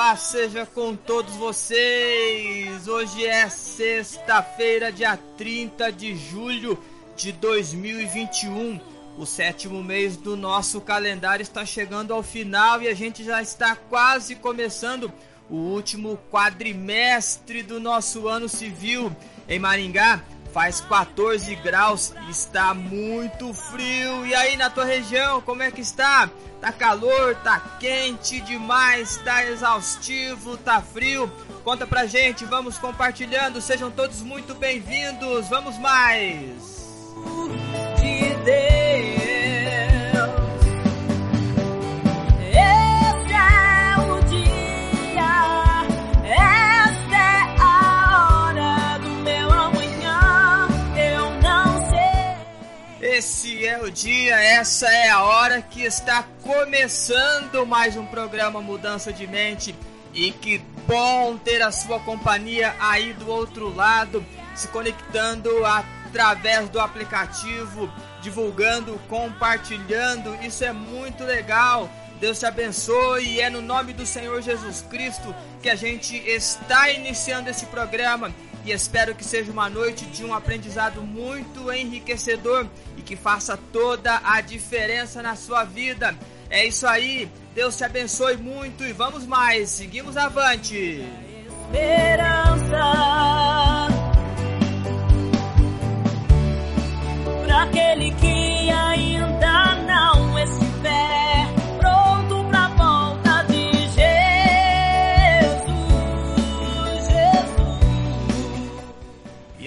Paz seja com todos vocês! Hoje é sexta-feira, dia 30 de julho de 2021. O sétimo mês do nosso calendário está chegando ao final e a gente já está quase começando o último quadrimestre do nosso ano civil. Em Maringá faz 14 graus, está muito frio. E aí na tua região, como é que está? Tá calor, tá quente demais, tá exaustivo, tá frio? Conta pra gente, vamos compartilhando. Sejam todos muito bem-vindos. Vamos mais. de Deus. Esse é o dia, essa é a hora que está começando mais um programa Mudança de Mente. E que bom ter a sua companhia aí do outro lado, se conectando através do aplicativo, divulgando, compartilhando. Isso é muito legal. Deus te abençoe e é no nome do Senhor Jesus Cristo que a gente está iniciando esse programa e espero que seja uma noite de um aprendizado muito enriquecedor e que faça toda a diferença na sua vida. É isso aí. Deus te abençoe muito e vamos mais. Seguimos avante. esperança para aquele que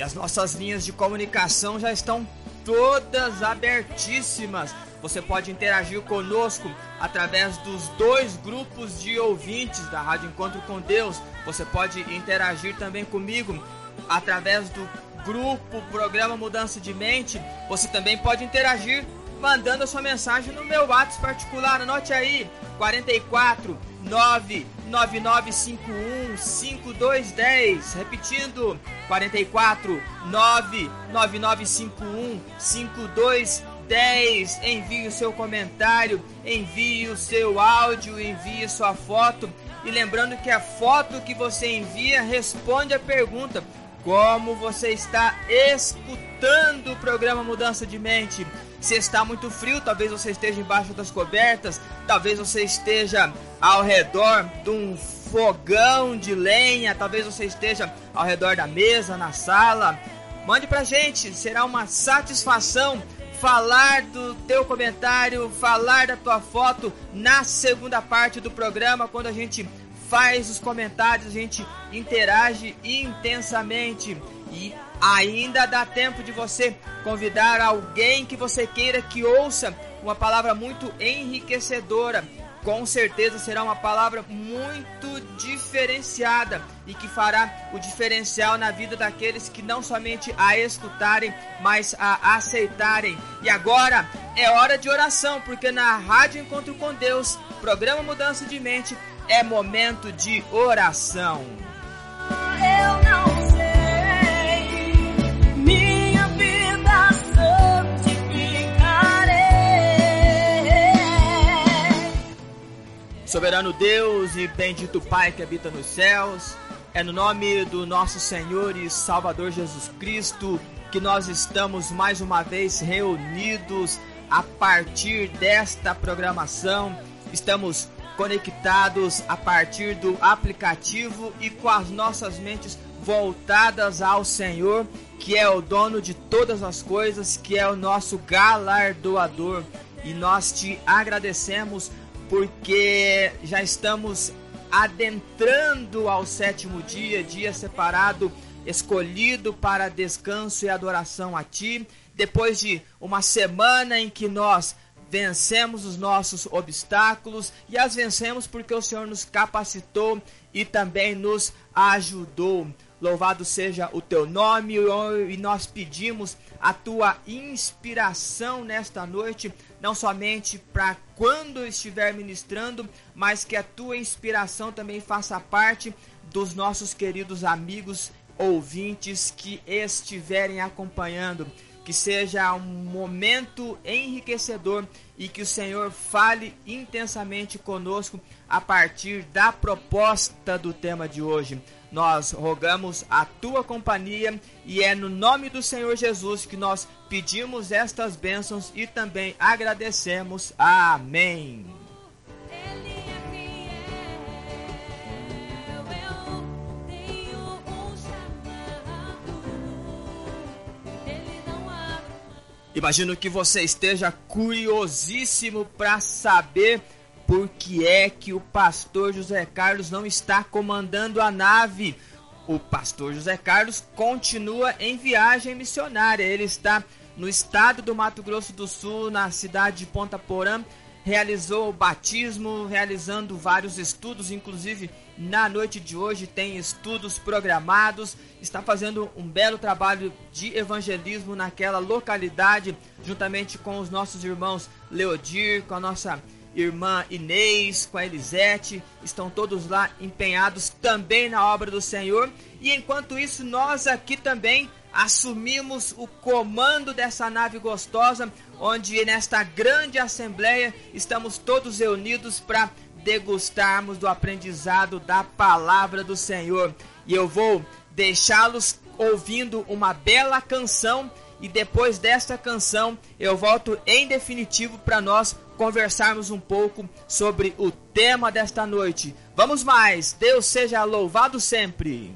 as nossas linhas de comunicação já estão todas abertíssimas. Você pode interagir conosco através dos dois grupos de ouvintes da Rádio Encontro com Deus. Você pode interagir também comigo através do grupo Programa Mudança de Mente. Você também pode interagir mandando a sua mensagem no meu WhatsApp particular. Anote aí: 44 99951 5210. Repetindo: 44 99951 5210. Envie o seu comentário, envie o seu áudio, envie sua foto. E lembrando que a foto que você envia responde a pergunta: como você está escutando o programa Mudança de Mente? Se está muito frio, talvez você esteja embaixo das cobertas, talvez você esteja ao redor de um fogão de lenha, talvez você esteja ao redor da mesa, na sala. Mande pra gente, será uma satisfação falar do teu comentário, falar da tua foto na segunda parte do programa, quando a gente faz os comentários, a gente interage intensamente e ainda dá tempo de você convidar alguém que você queira que ouça uma palavra muito enriquecedora com certeza será uma palavra muito diferenciada e que fará o diferencial na vida daqueles que não somente a escutarem, mas a aceitarem. E agora é hora de oração, porque na Rádio Encontro com Deus, programa Mudança de Mente, é momento de oração. Eu não Soberano Deus e bendito Pai que habita nos céus, é no nome do nosso Senhor e Salvador Jesus Cristo que nós estamos mais uma vez reunidos a partir desta programação. Estamos conectados a partir do aplicativo e com as nossas mentes voltadas ao Senhor, que é o dono de todas as coisas, que é o nosso galardoador. E nós te agradecemos porque já estamos adentrando ao sétimo dia, dia separado, escolhido para descanso e adoração a Ti. Depois de uma semana em que nós vencemos os nossos obstáculos e as vencemos porque o Senhor nos capacitou e também nos ajudou. Louvado seja o teu nome e nós pedimos a tua inspiração nesta noite não somente para quando estiver ministrando, mas que a tua inspiração também faça parte dos nossos queridos amigos ouvintes que estiverem acompanhando. Que seja um momento enriquecedor e que o Senhor fale intensamente conosco a partir da proposta do tema de hoje. Nós rogamos a tua companhia e é no nome do Senhor Jesus que nós pedimos estas bênçãos e também agradecemos. Amém. Imagino que você esteja curiosíssimo para saber por que é que o pastor José Carlos não está comandando a nave. O pastor José Carlos continua em viagem missionária. Ele está no estado do Mato Grosso do Sul, na cidade de Ponta Porã, realizou o batismo, realizando vários estudos, inclusive na noite de hoje tem estudos programados, está fazendo um belo trabalho de evangelismo naquela localidade, juntamente com os nossos irmãos Leodir, com a nossa irmã Inês, com a Elisete, estão todos lá empenhados também na obra do Senhor. E enquanto isso, nós aqui também assumimos o comando dessa nave gostosa, onde nesta grande assembleia estamos todos reunidos para degustarmos do aprendizado da palavra do Senhor. E eu vou deixá-los ouvindo uma bela canção e depois desta canção eu volto em definitivo para nós conversarmos um pouco sobre o tema desta noite. Vamos mais, Deus seja louvado sempre.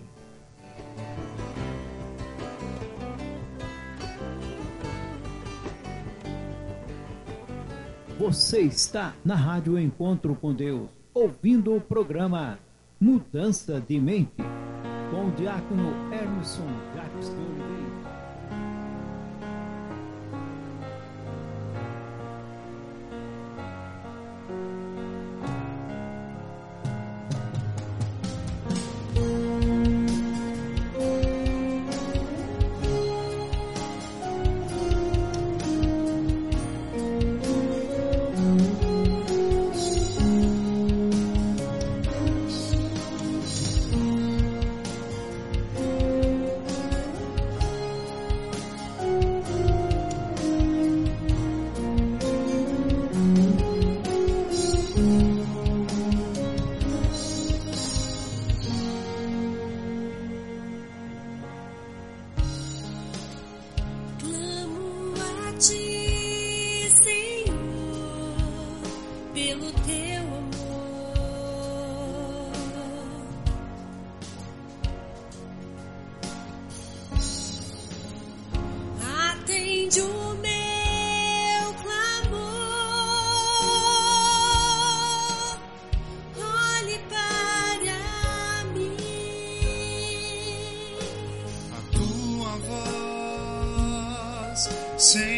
Você está na Rádio Encontro com Deus, ouvindo o programa Mudança de Mente, com o diácono Emerson Jacques Say.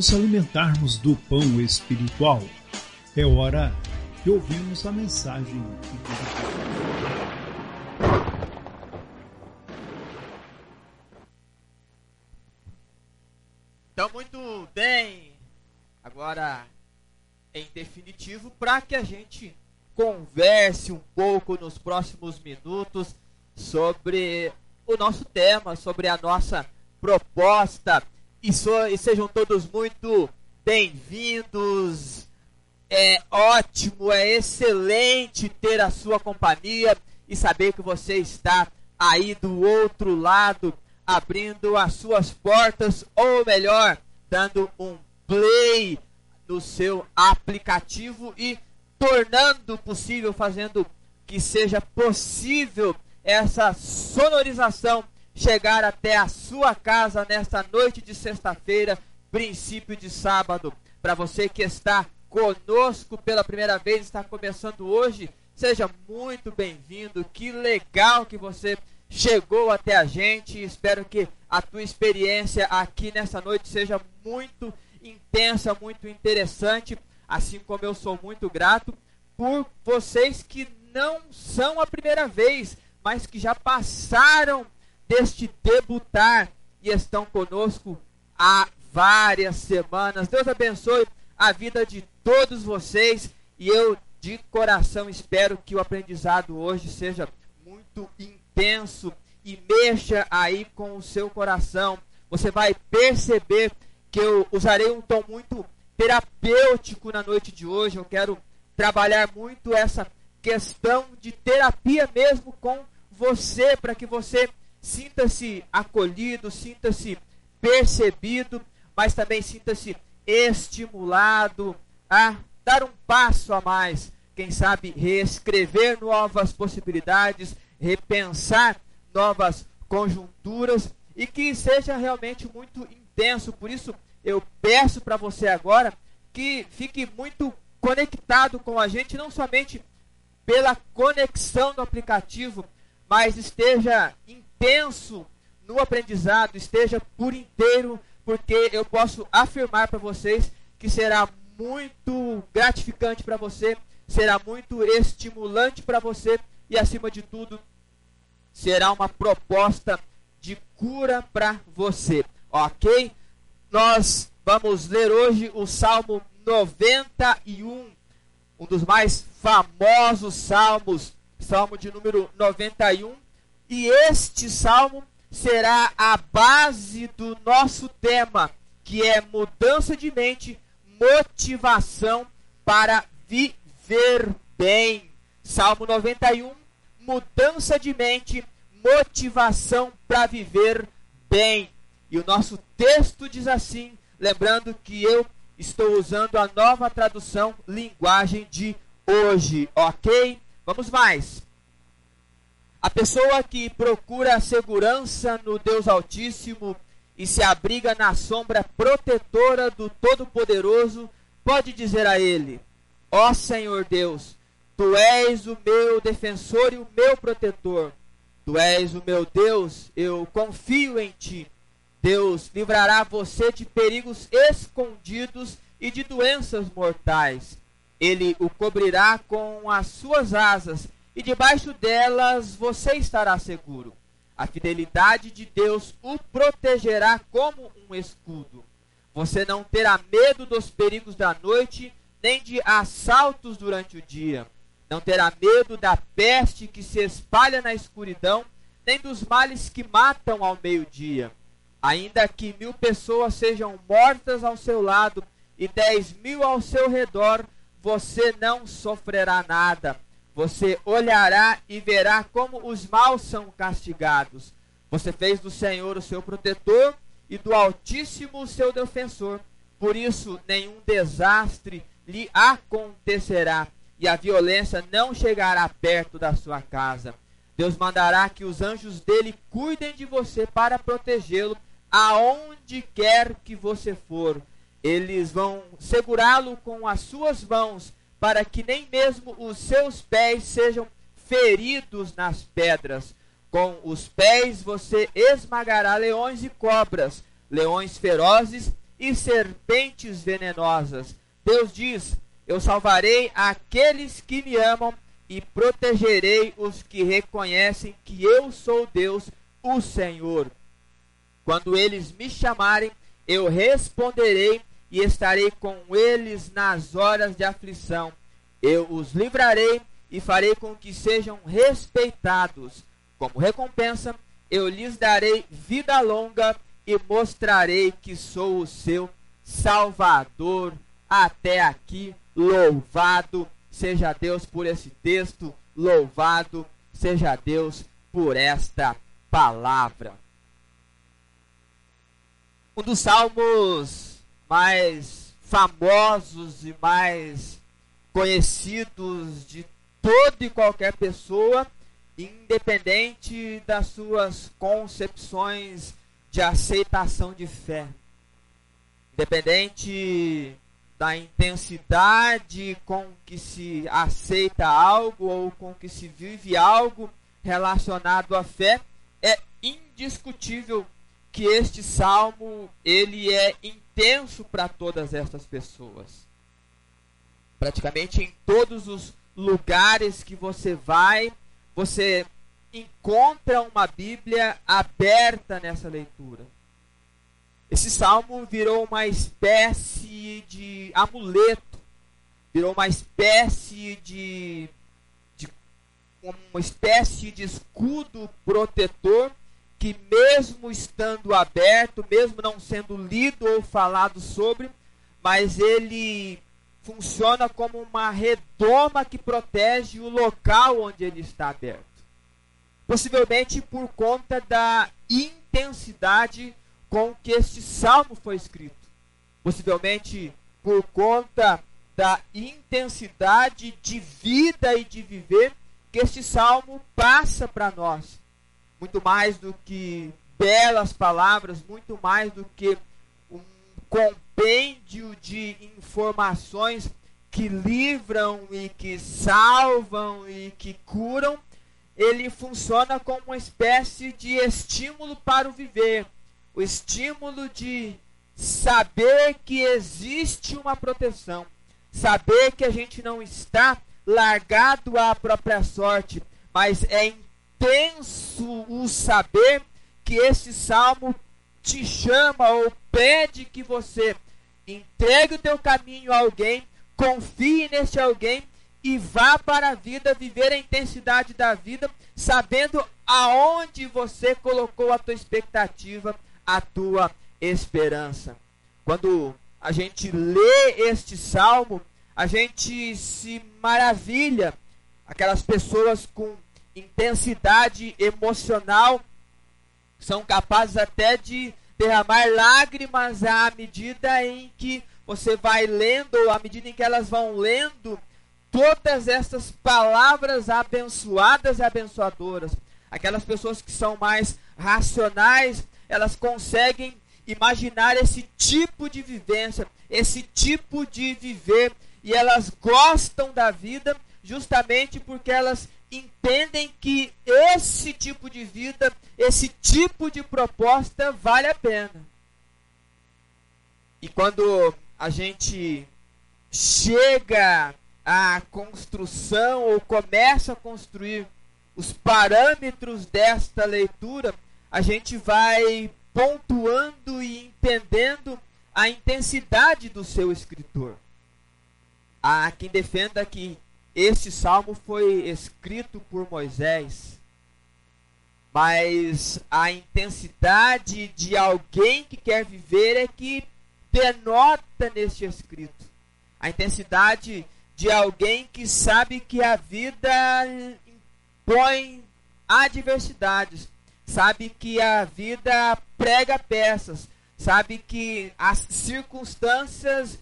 nos alimentarmos do pão espiritual, é hora de ouvirmos a mensagem. Então, muito bem. Agora, em definitivo, para que a gente converse um pouco nos próximos minutos sobre o nosso tema, sobre a nossa proposta e, so, e sejam todos muito bem-vindos. É ótimo, é excelente ter a sua companhia e saber que você está aí do outro lado, abrindo as suas portas, ou melhor, dando um play no seu aplicativo e tornando possível, fazendo que seja possível essa sonorização chegar até a sua casa nesta noite de sexta-feira, princípio de sábado. Para você que está conosco pela primeira vez, está começando hoje, seja muito bem-vindo. Que legal que você chegou até a gente. Espero que a tua experiência aqui nessa noite seja muito intensa, muito interessante, assim como eu sou muito grato por vocês que não são a primeira vez, mas que já passaram deste debutar e estão conosco há várias semanas. Deus abençoe a vida de todos vocês e eu de coração espero que o aprendizado hoje seja muito intenso e mexa aí com o seu coração. Você vai perceber que eu usarei um tom muito terapêutico na noite de hoje. Eu quero trabalhar muito essa questão de terapia mesmo com você, para que você sinta-se acolhido, sinta-se percebido, mas também sinta-se estimulado a dar um passo a mais. Quem sabe reescrever novas possibilidades, repensar novas conjunturas e que seja realmente muito intenso. Por isso, eu peço para você agora que fique muito conectado com a gente, não somente pela conexão do aplicativo, mas esteja intenso no aprendizado, esteja por inteiro, porque eu posso afirmar para vocês que será muito gratificante para você, será muito estimulante para você e, acima de tudo, será uma proposta de cura para você, ok? Nós vamos ler hoje o Salmo 91, um dos mais famosos salmos, Salmo de número 91. E este salmo será a base do nosso tema, que é mudança de mente, motivação para viver bem. Salmo 91, mudança de mente, motivação para viver bem. E o nosso texto diz assim, lembrando que eu estou usando a nova tradução linguagem de hoje, ok? Vamos mais. A pessoa que procura segurança no Deus Altíssimo e se abriga na sombra protetora do Todo-Poderoso, pode dizer a Ele: Ó Senhor Deus, Tu és o meu defensor e o meu protetor. Tu és o meu Deus, eu confio em Ti. Deus livrará você de perigos escondidos e de doenças mortais. Ele o cobrirá com as suas asas, e debaixo delas você estará seguro. A fidelidade de Deus o protegerá como um escudo. Você não terá medo dos perigos da noite, nem de assaltos durante o dia. Não terá medo da peste que se espalha na escuridão, nem dos males que matam ao meio-dia. Ainda que mil pessoas sejam mortas ao seu lado e dez mil ao seu redor, você não sofrerá nada. Você olhará e verá como os maus são castigados. Você fez do Senhor o seu protetor e do Altíssimo o seu defensor. Por isso, nenhum desastre lhe acontecerá e a violência não chegará perto da sua casa. Deus mandará que os anjos dele cuidem de você para protegê-lo aonde quer que você for. Eles vão segurá-lo com as suas mãos, para que nem mesmo os seus pés sejam feridos nas pedras. Com os pés você esmagará leões e cobras, leões ferozes e serpentes venenosas. Deus diz: Eu salvarei aqueles que me amam e protegerei os que reconhecem que eu sou Deus, o Senhor. Quando eles me chamarem, eu responderei e estarei com eles nas horas de aflição. Eu os livrarei e farei com que sejam respeitados. Como recompensa, eu lhes darei vida longa e mostrarei que sou o seu Salvador. Até aqui Louvado seja Deus por esse texto, louvado seja Deus por esta palavra. Um dos salmos mais famosos e mais conhecidos de toda e qualquer pessoa, independente das suas concepções de aceitação de fé. Independente da intensidade com que se aceita algo ou com que se vive algo relacionado à fé, é indiscutível que este salmo ele é intenso para todas estas pessoas. Praticamente em todos os lugares que você vai, você encontra uma Bíblia aberta nessa leitura. Esse salmo virou uma espécie de amuleto, virou uma espécie de, de uma espécie de escudo protetor que mesmo estando aberto, mesmo não sendo lido ou falado sobre, mas ele funciona como uma redoma que protege o local onde ele está aberto. Possivelmente por conta da intensidade com que este salmo foi escrito. Possivelmente por conta da intensidade de vida e de viver que este salmo passa para nós muito mais do que belas palavras, muito mais do que um compêndio de informações que livram e que salvam e que curam, ele funciona como uma espécie de estímulo para o viver, o estímulo de saber que existe uma proteção, saber que a gente não está largado à própria sorte, mas é intenso o saber que esse salmo te chama ou pede que você entregue o teu caminho a alguém, confie nesse alguém e vá para a vida viver a intensidade da vida, sabendo aonde você colocou a tua expectativa, a tua esperança. Quando a gente lê este salmo, a gente se maravilha, aquelas pessoas com intensidade emocional, são capazes até de derramar lágrimas à medida em que você vai lendo, ou à medida em que elas vão lendo todas essas palavras abençoadas e abençoadoras. Aquelas pessoas que são mais racionais, elas conseguem imaginar esse tipo de vivência, esse tipo de viver, e elas gostam da vida justamente porque elas entendem que esse tipo de vida, esse tipo de proposta vale a pena. E quando a gente chega à construção ou começa a construir os parâmetros desta leitura, a gente vai pontuando e entendendo a intensidade do seu escritor. Há quem defenda que este salmo foi escrito por Moisés, mas a intensidade de alguém que quer viver é que denota neste escrito. A intensidade de alguém que sabe que a vida impõe adversidades, sabe que a vida prega peças, sabe que as circunstâncias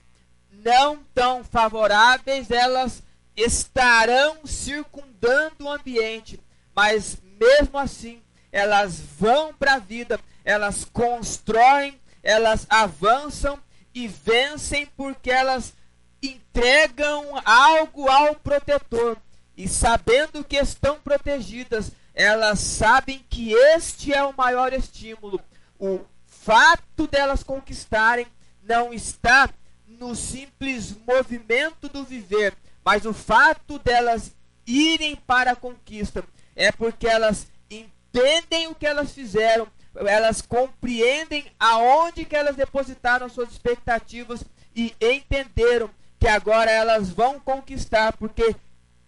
não tão favoráveis elas estarão circundando o ambiente, mas mesmo assim elas vão para a vida, elas constroem, elas avançam e vencem porque elas entregam algo ao protetor e sabendo que estão protegidas, elas sabem que este é o maior estímulo. O fato delas conquistarem não está no simples movimento do viver, mas o fato delas irem para a conquista é porque elas entendem o que elas fizeram, elas compreendem aonde que elas depositaram suas expectativas e entenderam que agora elas vão conquistar, porque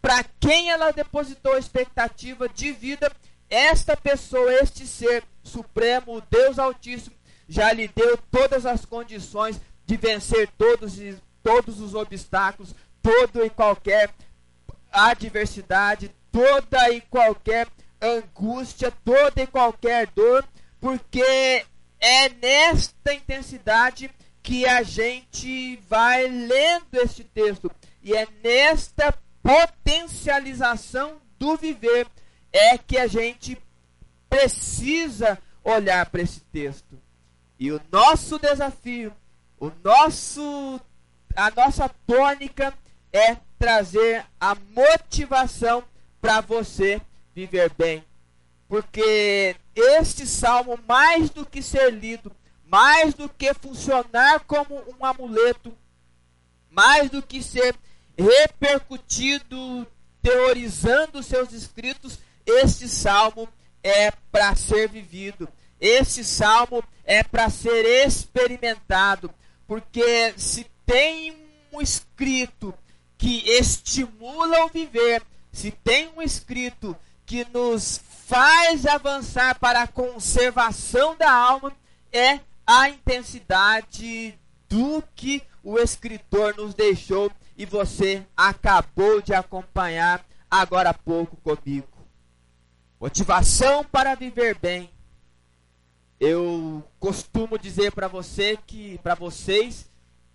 para quem ela depositou a expectativa de vida, esta pessoa, este ser supremo, o Deus Altíssimo, já lhe deu todas as condições de vencer todos, todos os obstáculos, toda e qualquer adversidade, toda e qualquer angústia, toda e qualquer dor, porque é nesta intensidade que a gente vai lendo este texto e é nesta potencialização do viver é que a gente precisa olhar para esse texto. E o nosso desafio, o nosso a nossa tônica é trazer a motivação para você viver bem. Porque este salmo, mais do que ser lido, mais do que funcionar como um amuleto, mais do que ser repercutido, teorizando seus escritos, este salmo é para ser vivido. Este salmo é para ser experimentado, porque se tem um escrito que estimula o viver, se tem um escrito que nos faz avançar para a conservação da alma, é a intensidade do que o escritor nos deixou e você acabou de acompanhar agora há pouco comigo. Motivação para viver bem. Eu costumo dizer para você que para vocês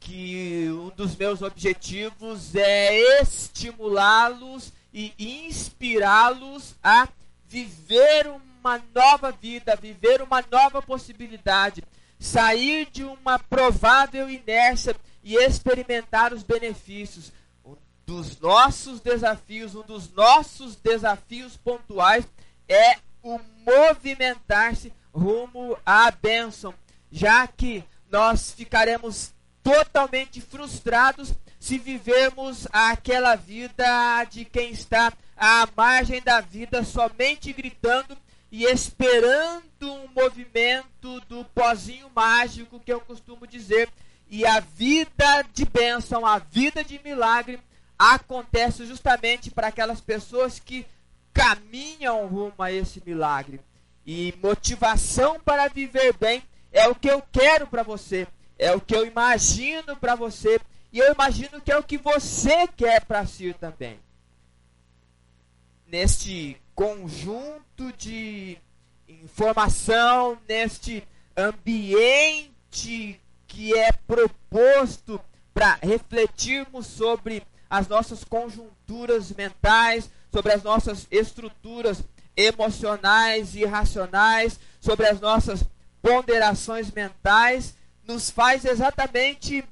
que um dos meus objetivos é estimulá-los e inspirá-los a viver uma nova vida, viver uma nova possibilidade, sair de uma provável inércia e experimentar os benefícios. Um dos nossos desafios, um dos nossos desafios pontuais é o movimentar-se rumo à bênção, já que nós ficaremos totalmente frustrados se vivermos aquela vida de quem está à margem da vida somente gritando e esperando um movimento do pozinho mágico que eu costumo dizer. E a vida de bênção, a vida de milagre acontece justamente para aquelas pessoas que caminham rumo a esse milagre. E motivação para viver bem é o que eu quero para você é o que eu imagino para você e eu imagino que é o que você quer para si também. Neste conjunto de informação, neste ambiente que é proposto para refletirmos sobre as nossas conjunturas mentais, sobre as nossas estruturas emocionais e racionais, sobre as nossas ponderações mentais nos faz exatamente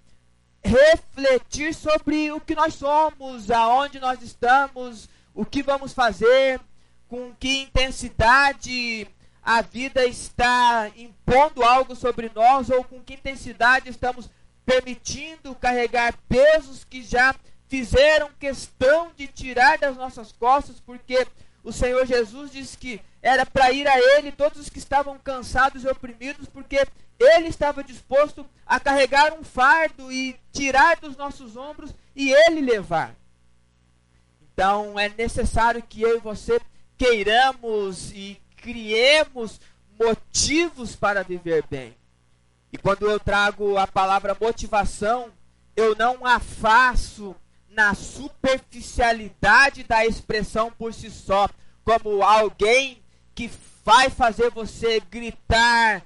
refletir sobre o que nós somos, aonde nós estamos, o que vamos fazer, com que intensidade a vida está impondo algo sobre nós ou com que intensidade estamos permitindo carregar pesos que já fizeram questão de tirar das nossas costas, porque o Senhor Jesus disse que era para ir a Ele todos os que estavam cansados e oprimidos, porque Ele estava disposto a carregar um fardo e tirar dos nossos ombros e Ele levar. Então é necessário que eu e você queiramos e criemos motivos para viver bem. E quando eu trago a palavra motivação, eu não a faço na superficialidade da expressão por si só, como alguém que vai fazer você gritar,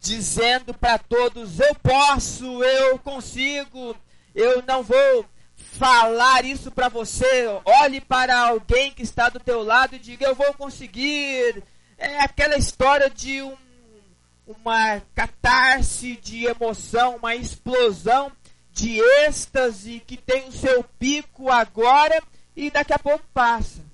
dizendo para todos: eu posso, eu consigo, eu não vou falar isso para você. Olhe para alguém que está do teu lado e diga: eu vou conseguir. É aquela história de um, uma catarse de emoção, uma explosão de êxtase que tem o seu pico agora e daqui a pouco passa.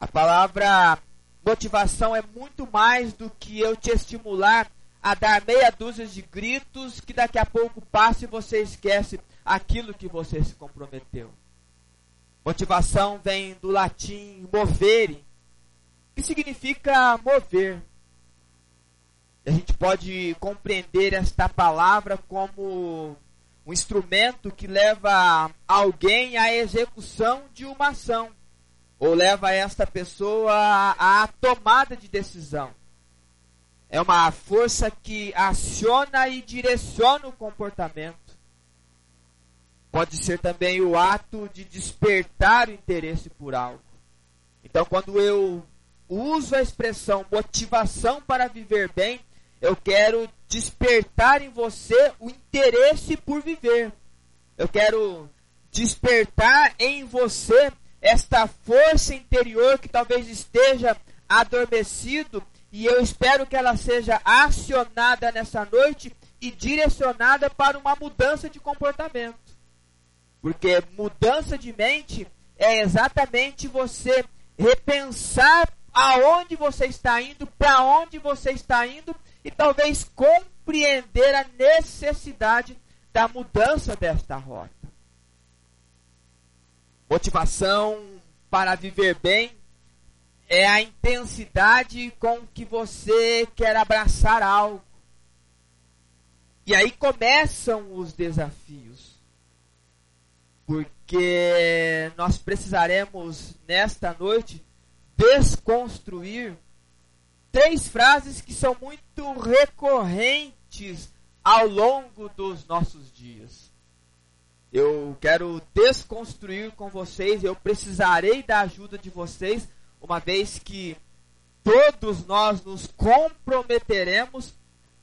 A palavra motivação é muito mais do que eu te estimular a dar meia dúzia de gritos que daqui a pouco passa e você esquece aquilo que você se comprometeu. Motivação vem do latim movere, que significa mover. A gente pode compreender esta palavra como um instrumento que leva alguém à execução de uma ação ou leva esta pessoa à tomada de decisão. É uma força que aciona e direciona o comportamento. pode ser também o ato de despertar o interesse por algo. Então, quando eu uso a expressão motivação para viver bem, eu quero despertar em você o interesse por viver. Eu quero despertar em você esta força interior que talvez esteja adormecido e eu espero que ela seja acionada nessa noite e direcionada para uma mudança de comportamento. Porque mudança de mente é exatamente você repensar aonde você está indo, para onde você está indo e talvez compreender a necessidade da mudança desta rota. Motivação para viver bem é a intensidade com que você quer abraçar algo. E aí começam os desafios. Porque nós precisaremos, nesta noite, desconstruir três frases que são muito recorrentes ao longo dos nossos dias. Eu quero desconstruir com vocês, eu precisarei da ajuda de vocês, uma vez que todos nós nos comprometeremos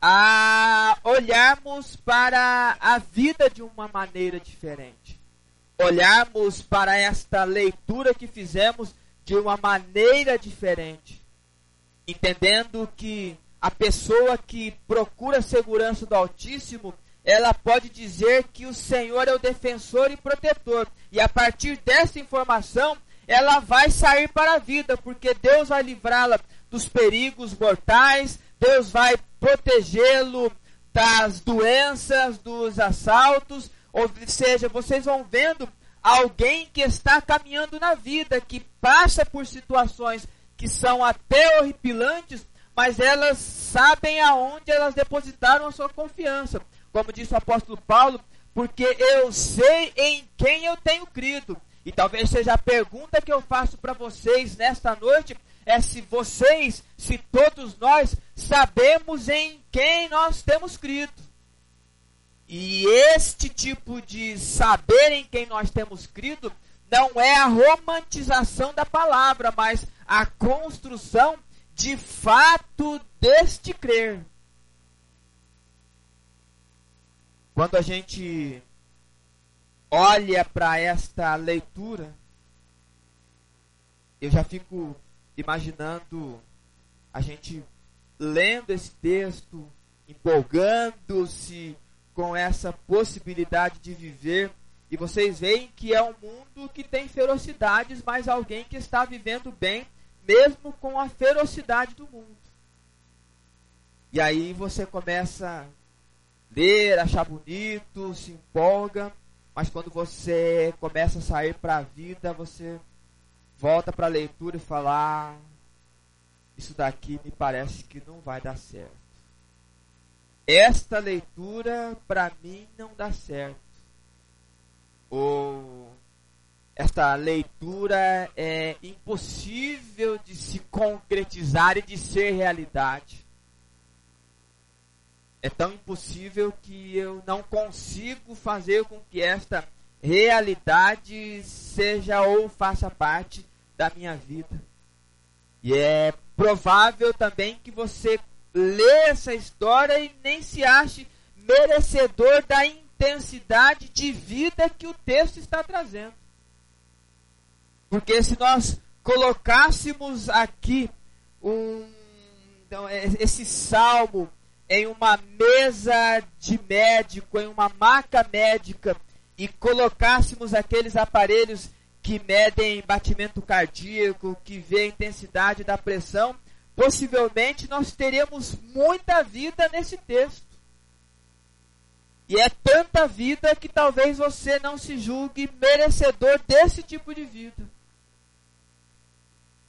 a olharmos para a vida de uma maneira diferente. Olharmos para esta leitura que fizemos de uma maneira diferente. Entendendo que a pessoa que procura a segurança do Altíssimo, ela pode dizer que o Senhor é o defensor e protetor. E a partir dessa informação, ela vai sair para a vida, porque Deus vai livrá-la dos perigos mortais, Deus vai protegê-lo das doenças, dos assaltos, ou seja, vocês vão vendo alguém que está caminhando na vida, que passa por situações que são até horripilantes, mas elas sabem aonde elas depositaram a sua confiança. Como disse o apóstolo Paulo, porque eu sei em quem eu tenho crido. E talvez seja a pergunta que eu faço para vocês nesta noite é se vocês, se todos nós sabemos em quem nós temos crido. E este tipo de saber em quem nós temos crido não é a romantização da palavra, mas a construção de fato deste crer. Quando a gente olha para esta leitura, eu já fico imaginando a gente lendo esse texto, empolgando-se com essa possibilidade de viver. E vocês veem que é um mundo que tem ferocidades, mas alguém que está vivendo bem, mesmo com a ferocidade do mundo. E aí você começa a ler, achar bonito, se empolga, mas quando você começa a sair para a vida, você volta para a leitura e fala: ah, Isso daqui me parece que não vai dar certo. Esta leitura para mim não dá certo. Ou esta leitura é impossível de se concretizar e de ser realidade. É tão impossível que eu não consigo fazer com que esta realidade seja ou faça parte da minha vida. E é provável também que você lê essa história e nem se ache merecedor da intensidade de vida que o texto está trazendo. Porque se nós colocássemos aqui um, então, esse salmo em uma mesa de médico, em uma maca médica, e colocássemos aqueles aparelhos que medem batimento cardíaco, que vê a intensidade da pressão, possivelmente nós teremos muita vida nesse texto. E é tanta vida que talvez você não se julgue merecedor desse tipo de vida.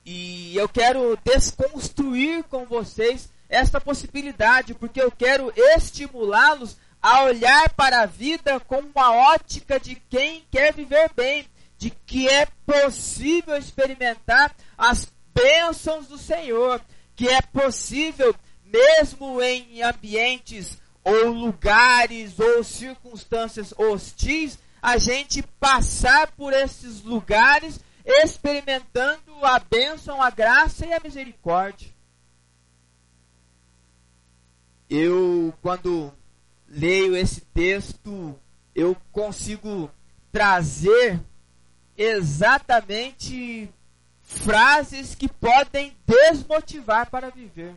E eu quero desconstruir com vocês esta possibilidade, porque eu quero estimulá-los a olhar para a vida com uma ótica de quem quer viver bem, de que é possível experimentar as bênçãos do Senhor, que é possível, mesmo em ambientes ou lugares ou circunstâncias hostis, a gente passar por esses lugares experimentando a bênção, a graça e a misericórdia. Eu, quando leio esse texto, eu consigo trazer exatamente frases que podem desmotivar para viver.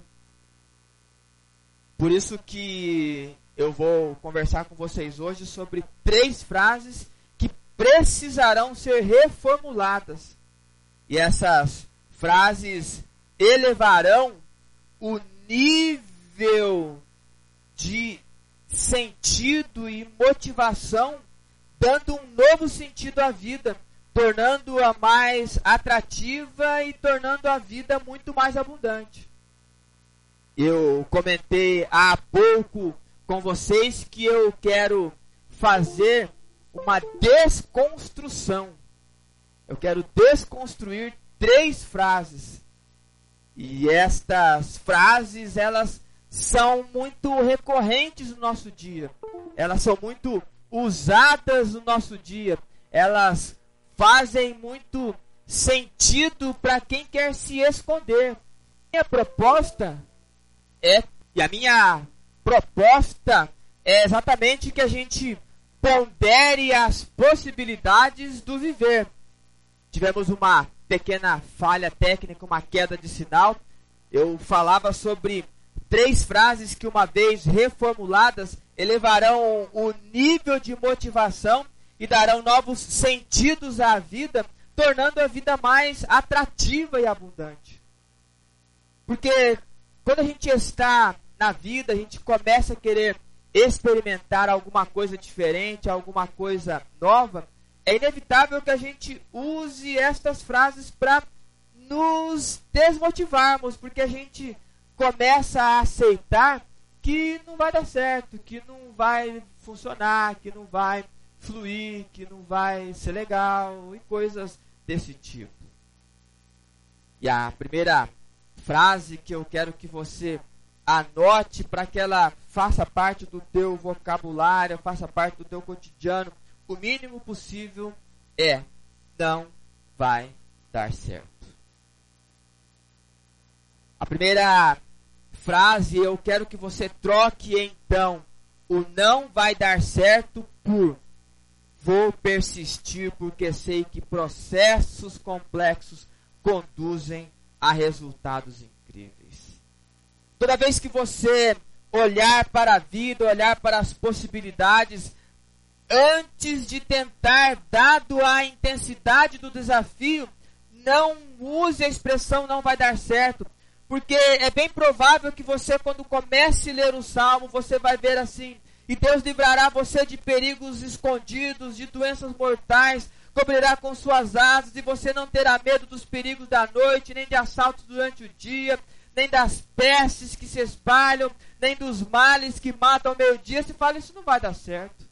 Por isso que eu vou conversar com vocês hoje sobre três frases que precisarão ser reformuladas. E essas frases elevarão o nível de sentido e motivação, dando um novo sentido à vida, tornando-a mais atrativa e tornando a vida muito mais abundante. Eu comentei há pouco com vocês que eu quero fazer uma desconstrução. Eu quero desconstruir três frases. E estas frases, elas são muito recorrentes no nosso dia. Elas são muito usadas no nosso dia. Elas fazem muito sentido para quem quer se esconder. Minha proposta é, e a minha proposta é exatamente que a gente pondere as possibilidades do viver. Tivemos uma pequena falha técnica, uma queda de sinal. Eu falava sobre três frases que, uma vez reformuladas, elevarão o nível de motivação e darão novos sentidos à vida, tornando a vida mais atrativa e abundante. Porque quando a gente está na vida, a gente começa a querer experimentar alguma coisa diferente, alguma coisa nova, é inevitável que a gente use estas frases para nos desmotivarmos, porque a gente começa a aceitar que não vai dar certo, que não vai funcionar, que não vai fluir, que não vai ser legal e coisas desse tipo. E a primeira frase que eu quero que você anote para que ela faça parte do teu vocabulário, faça parte do teu cotidiano, o mínimo possível é não vai dar certo. A primeira frase eu quero que você troque então o não vai dar certo por vou persistir porque sei que processos complexos conduzem a resultados incríveis. Toda vez que você olhar para a vida, olhar para as possibilidades, antes de tentar, dado a intensidade do desafio, não use a expressão não vai dar certo. Porque é bem provável que você, quando comece a ler o salmo, você vai ver assim: e Deus livrará você de perigos escondidos, de doenças mortais, cobrirá com suas asas, e você não terá medo dos perigos da noite, nem de assaltos durante o dia, nem das pestes que se espalham, nem dos males que matam ao meio-dia. Você fala, isso não vai dar certo.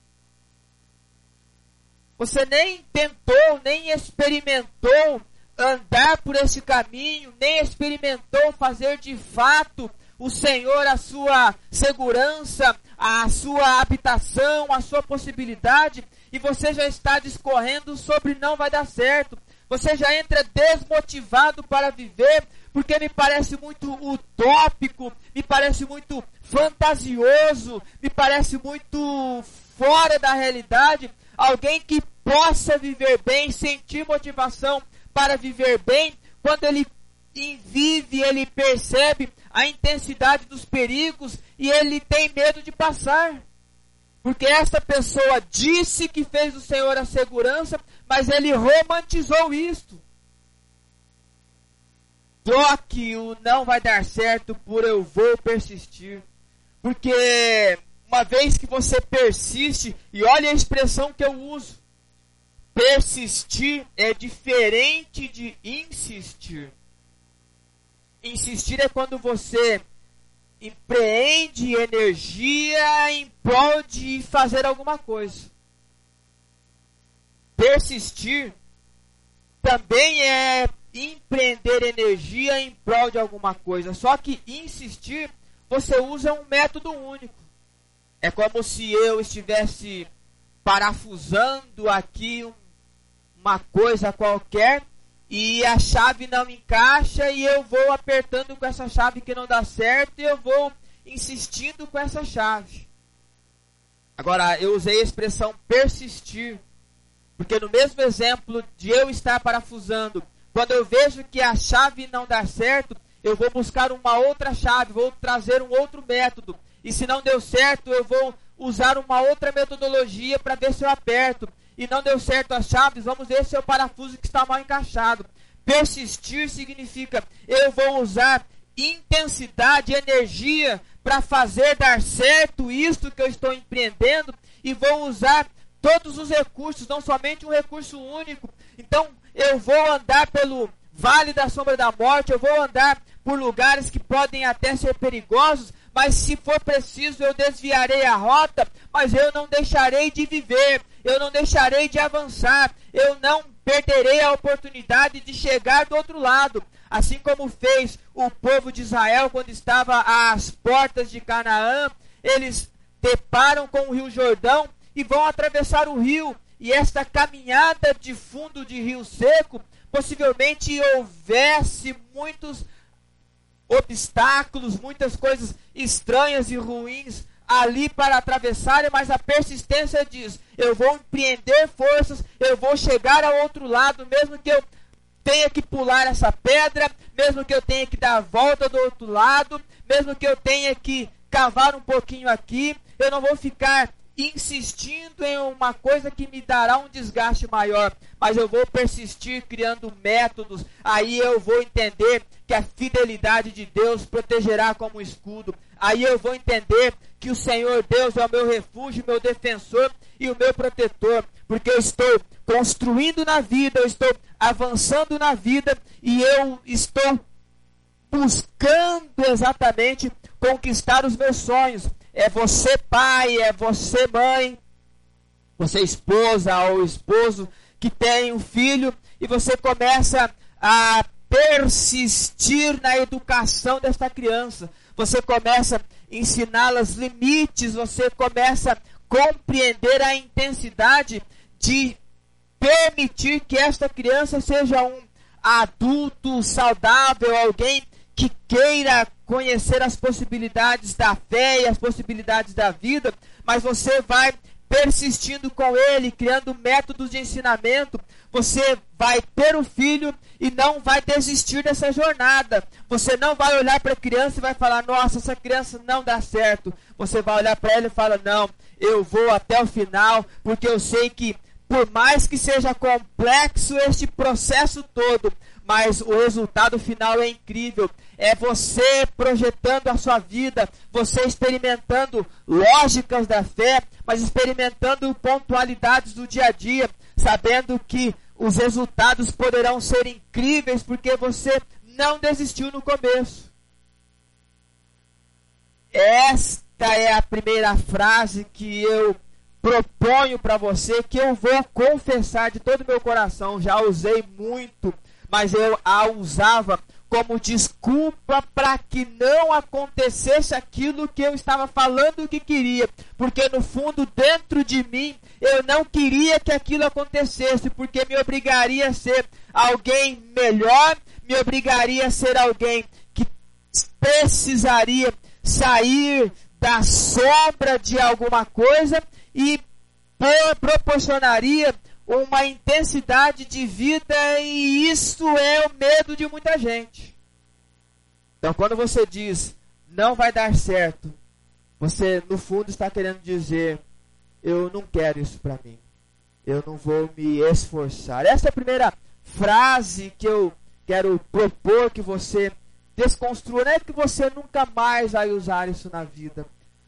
Você nem tentou, nem experimentou andar por esse caminho, nem experimentou fazer de fato o Senhor a sua segurança, a sua habitação, a sua possibilidade, e você já está discorrendo sobre não vai dar certo. Você já entra desmotivado para viver, porque me parece muito utópico, me parece muito fantasioso, me parece muito fora da realidade. Alguém que possa viver bem, sentir motivação para viver bem, quando ele vive, ele percebe a intensidade dos perigos e ele tem medo de passar. Porque essa pessoa disse que fez do Senhor a segurança, mas ele romantizou isto. Troque o não vai dar certo por eu vou persistir. Porque uma vez que você persiste, e olha a expressão que eu uso: persistir é diferente de insistir. Insistir é quando você empreende energia em prol de fazer alguma coisa. Persistir também é empreender energia em prol de alguma coisa. Só que insistir, você usa um método único. É como se eu estivesse parafusando aqui um, uma coisa qualquer e a chave não encaixa e eu vou apertando com essa chave que não dá certo e eu vou insistindo com essa chave. Agora, eu usei a expressão persistir, porque no mesmo exemplo de eu estar parafusando, quando eu vejo que a chave não dá certo, eu vou buscar uma outra chave, vou trazer um outro método. E se não deu certo, eu vou usar uma outra metodologia para ver se eu aperto. E não deu certo as chaves, vamos ver se é o parafuso que está mal encaixado. Persistir significa eu vou usar intensidade, energia para fazer dar certo isto que eu estou empreendendo e vou usar todos os recursos, não somente um recurso único. Então, eu vou andar pelo vale da sombra da morte, eu vou andar por lugares que podem até ser perigosos, mas se for preciso eu desviarei a rota, mas eu não deixarei de viver, eu não deixarei de avançar, eu não perderei a oportunidade de chegar do outro lado, assim como fez o povo de Israel quando estava às portas de Canaã, eles deparam com o Rio Jordão e vão atravessar o rio, e esta caminhada de fundo de rio seco, possivelmente houvesse muitos obstáculos, muitas coisas estranhas e ruins ali para atravessarem, mas a persistência diz: eu vou empreender forças, eu vou chegar ao outro lado, mesmo que eu tenha que pular essa pedra, mesmo que eu tenha que dar a volta do outro lado, mesmo que eu tenha que cavar um pouquinho aqui, eu não vou ficar insistindo em uma coisa que me dará um desgaste maior, mas eu vou persistir criando métodos, aí eu vou entender que a fidelidade de Deus protegerá como escudo. Aí eu vou entender que o Senhor Deus é o meu refúgio, meu defensor e o meu protetor, porque eu estou construindo na vida, eu estou avançando na vida e eu estou buscando exatamente conquistar os meus sonhos é você pai, é você mãe, você esposa ou esposo que tem um filho e você começa a persistir na educação desta criança. Você começa a ensiná-las limites, você começa a compreender a intensidade de permitir que esta criança seja um adulto saudável, alguém que queira conhecer as possibilidades da fé e as possibilidades da vida, mas você vai persistindo com ele, criando métodos de ensinamento, você vai ter o filho e não vai desistir dessa jornada. Você não vai olhar para a criança e vai falar: "Nossa, essa criança não dá certo". Você vai olhar para ela e fala: "Não, eu vou até o final, porque eu sei que por mais que seja complexo este processo todo, mas o resultado final é incrível. É você projetando a sua vida, você experimentando lógicas da fé, mas experimentando pontualidades do dia a dia, sabendo que os resultados poderão ser incríveis porque você não desistiu no começo. Esta é a primeira frase que eu proponho para você, que eu vou confessar de todo o meu coração. Já usei muito mas eu a usava como desculpa para que não acontecesse aquilo que eu estava falando que queria, porque no fundo dentro de mim eu não queria que aquilo acontecesse, porque me obrigaria a ser alguém melhor, me obrigaria a ser alguém que precisaria sair da sombra de alguma coisa e proporcionaria uma intensidade de vida e isso é o medo de muita gente. Então, quando você diz não vai dar certo, você no fundo está querendo dizer eu não quero isso para mim. Eu não vou me esforçar. Essa é a primeira frase que eu quero propor que você desconstrua. Não é que você nunca mais vai usar isso na vida,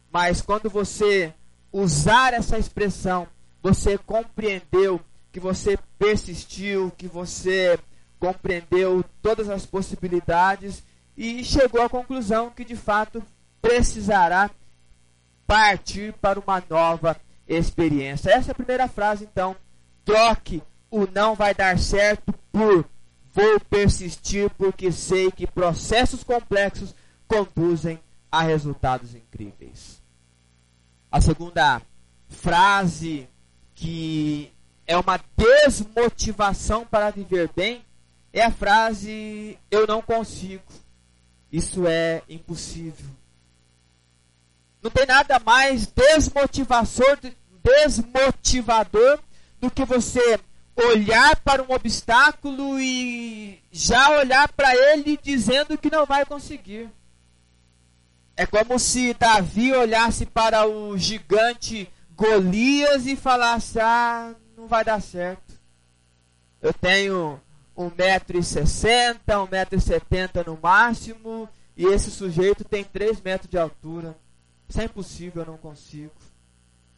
mas quando você usar essa expressão, você compreendeu que você persistiu, que você compreendeu todas as possibilidades e chegou à conclusão que de fato precisará partir para uma nova experiência. Essa é a primeira frase, então. Troque o não vai dar certo por vou persistir porque sei que processos complexos conduzem a resultados incríveis. A segunda frase que é uma desmotivação para viver bem, é a frase eu não consigo. Isso é impossível. Não tem nada mais desmotivador, desmotivador do que você olhar para um obstáculo e já olhar para ele dizendo que não vai conseguir. É como se Davi olhasse para o gigante Golias e falasse: Ah, vai dar certo. Eu tenho 1,60m, 1,70m no máximo, e esse sujeito tem 3 metros de altura. Isso é impossível, eu não consigo.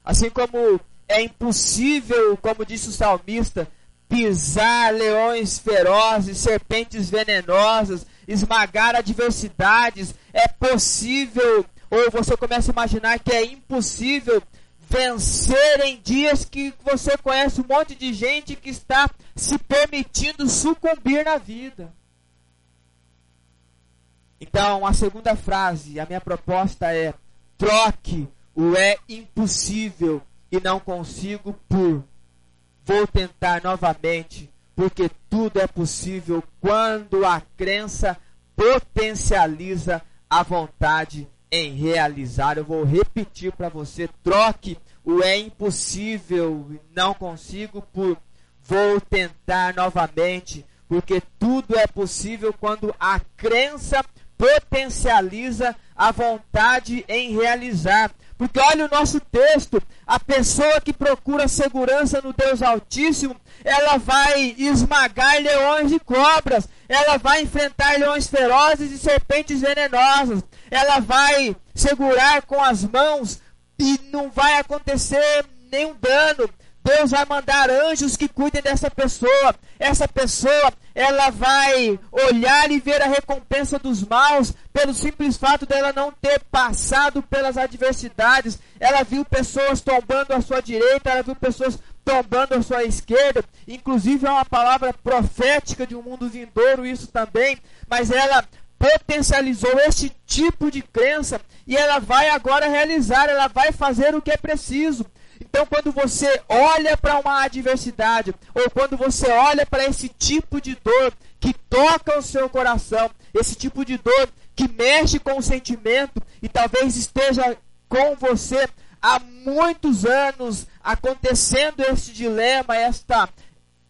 Assim como é impossível, como disse o salmista, pisar leões ferozes, serpentes venenosas, esmagar adversidades. É possível, ou você começa a imaginar que é impossível vencer em dias que você conhece um monte de gente que está se permitindo sucumbir na vida. Então, a segunda frase, a minha proposta é: troque o é impossível e não consigo por vou tentar novamente, porque tudo é possível quando a crença potencializa a vontade em realizar. Eu vou repetir para você: troque o é impossível não consigo por vou tentar novamente, porque tudo é possível quando a crença potencializa a vontade em realizar. Porque olha o nosso texto, a pessoa que procura segurança no Deus Altíssimo, ela vai esmagar leões e cobras, ela vai enfrentar leões ferozes e serpentes venenosas, ela vai segurar com as mãos e não vai acontecer nenhum dano. Deus vai mandar anjos que cuidem dessa pessoa. Essa pessoa, ela vai olhar e ver a recompensa dos maus pelo simples fato dela não ter passado pelas adversidades. Ela viu pessoas tombando à sua direita, ela viu pessoas tombando à sua esquerda. Inclusive é uma palavra profética de um mundo vindouro isso também, mas ela potencializou este tipo de crença e ela vai agora realizar, ela vai fazer o que é preciso. Então, quando você olha para uma adversidade, ou quando você olha para esse tipo de dor que toca o seu coração, esse tipo de dor que mexe com o sentimento e talvez esteja com você há muitos anos acontecendo esse dilema, esta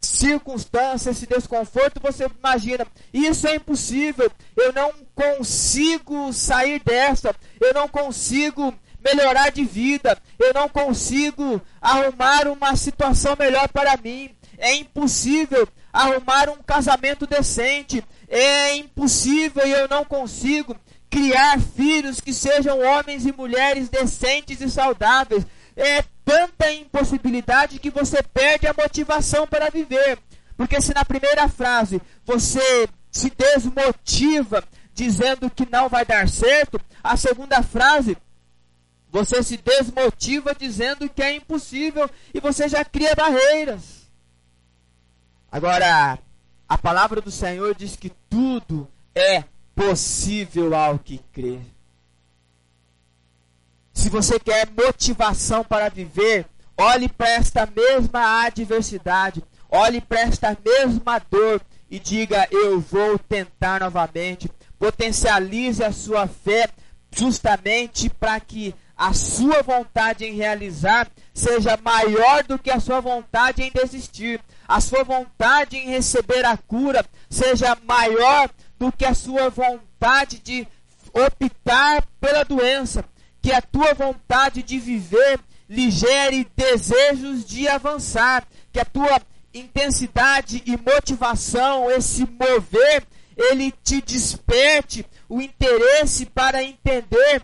circunstância, esse desconforto, você imagina, isso é impossível, eu não consigo sair dessa, eu não consigo melhorar de vida, eu não consigo arrumar uma situação melhor para mim. É impossível arrumar um casamento decente. É impossível e eu não consigo criar filhos que sejam homens e mulheres decentes e saudáveis. É tanta impossibilidade que você perde a motivação para viver. Porque se na primeira frase você se desmotiva dizendo que não vai dar certo, a segunda frase você se desmotiva dizendo que é impossível e você já cria barreiras. Agora, a palavra do Senhor diz que tudo é possível ao que crê. Se você quer motivação para viver, olhe para esta mesma adversidade, olhe para esta mesma dor e diga: Eu vou tentar novamente. Potencialize a sua fé justamente para que a sua vontade em realizar seja maior do que a sua vontade em desistir. A sua vontade em receber a cura seja maior do que a sua vontade de optar pela doença. Que a tua vontade de viver lhe gere desejos de avançar. Que a tua intensidade e motivação, esse mover, ele te desperte o interesse para entender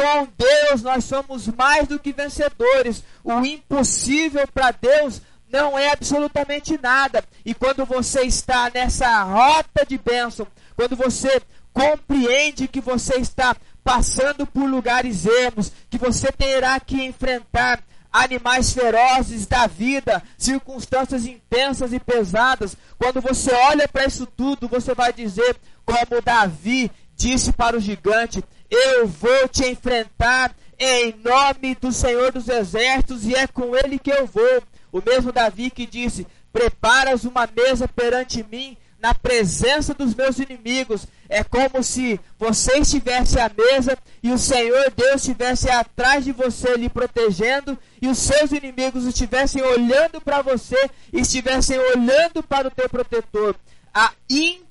com Deus nós somos mais do que vencedores. O impossível para Deus não é absolutamente nada. E quando você está nessa rota de bênção, quando você compreende que você está passando por lugares ermos, que você terá que enfrentar animais ferozes da vida, circunstâncias intensas e pesadas, quando você olha para isso tudo, você vai dizer, como Davi disse para o gigante: eu vou te enfrentar em nome do Senhor dos Exércitos e é com ele que eu vou. O mesmo Davi que disse: Preparas uma mesa perante mim na presença dos meus inimigos. É como se você estivesse à mesa e o Senhor Deus estivesse atrás de você lhe protegendo e os seus inimigos estivessem olhando para você estivessem olhando para o teu protetor. A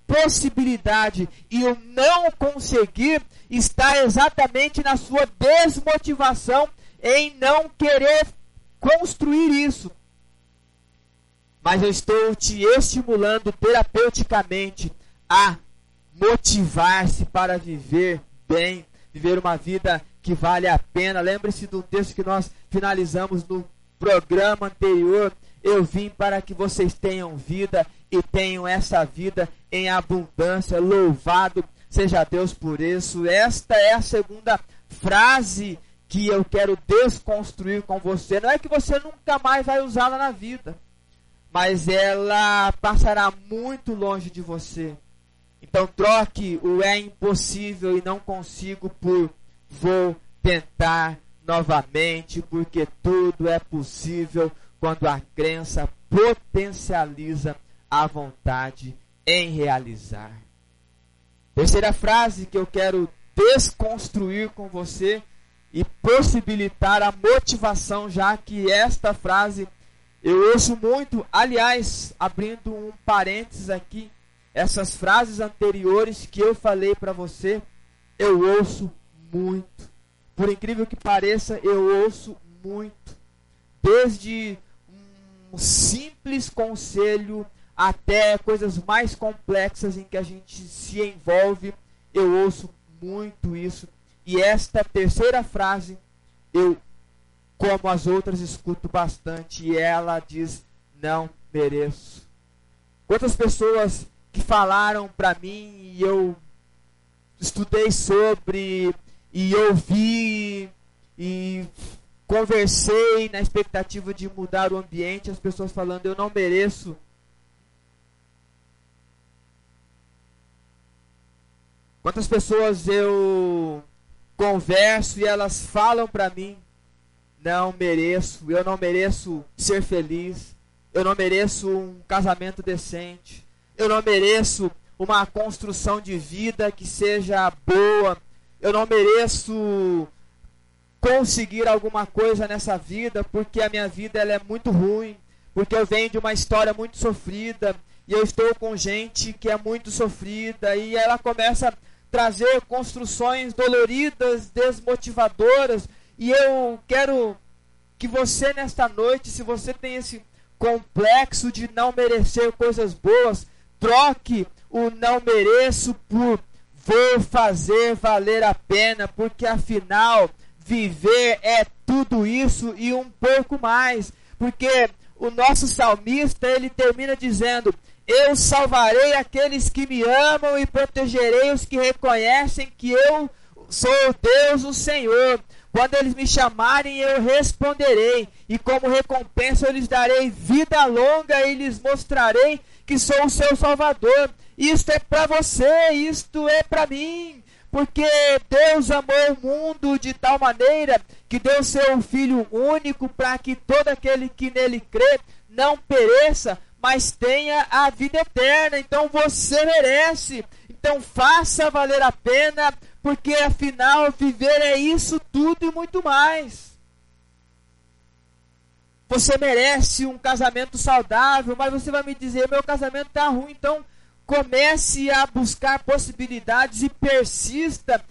impossibilidade e o não conseguir está exatamente na sua desmotivação em não querer construir isso mas eu estou te estimulando terapeuticamente a motivar-se para viver bem, viver uma vida que vale a pena. Lembre-se do texto que nós finalizamos no programa anterior. Eu vim para que vocês tenham vida e tenham essa vida em abundância. Louvado seja Deus por isso. Esta é a segunda frase que eu quero desconstruir com você. Não é que você nunca mais vai usá-la na vida mas ela passará muito longe de você. Então troque o é impossível e não consigo por vou tentar novamente, porque tudo é possível quando a crença potencializa a vontade em realizar. Terceira frase que eu quero desconstruir com você e possibilitar a motivação, já que esta frase eu ouço muito, aliás, abrindo um parênteses aqui, essas frases anteriores que eu falei para você, eu ouço muito. Por incrível que pareça, eu ouço muito. Desde um simples conselho até coisas mais complexas em que a gente se envolve, eu ouço muito isso. E esta terceira frase eu como as outras escuto bastante e ela diz: não mereço. Quantas pessoas que falaram para mim e eu estudei sobre e ouvi e conversei na expectativa de mudar o ambiente, as pessoas falando: eu não mereço. Quantas pessoas eu converso e elas falam para mim não mereço, eu não mereço ser feliz, eu não mereço um casamento decente, eu não mereço uma construção de vida que seja boa, eu não mereço conseguir alguma coisa nessa vida porque a minha vida ela é muito ruim, porque eu venho de uma história muito sofrida e eu estou com gente que é muito sofrida e ela começa a trazer construções doloridas, desmotivadoras e eu quero que você nesta noite, se você tem esse complexo de não merecer coisas boas, troque o não mereço por vou fazer valer a pena, porque afinal viver é tudo isso e um pouco mais. Porque o nosso salmista, ele termina dizendo: Eu salvarei aqueles que me amam e protegerei os que reconhecem que eu sou Deus, o Senhor. Quando eles me chamarem, eu responderei, e como recompensa eu lhes darei vida longa e lhes mostrarei que sou o seu Salvador. Isto é para você, isto é para mim, porque Deus amou o mundo de tal maneira que deu seu Filho único para que todo aquele que nele crê não pereça, mas tenha a vida eterna. Então você merece. Então faça valer a pena porque afinal viver é isso tudo e muito mais. Você merece um casamento saudável, mas você vai me dizer: meu casamento está ruim, então comece a buscar possibilidades e persista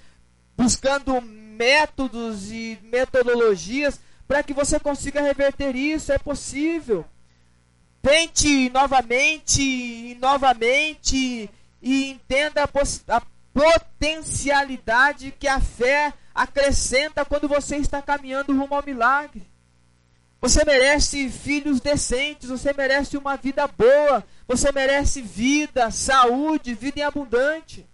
buscando métodos e metodologias para que você consiga reverter isso. É possível. Tente novamente e novamente e entenda a, a potencialidade que a fé acrescenta quando você está caminhando rumo ao milagre. Você merece filhos decentes, você merece uma vida boa, você merece vida, saúde, vida em abundante.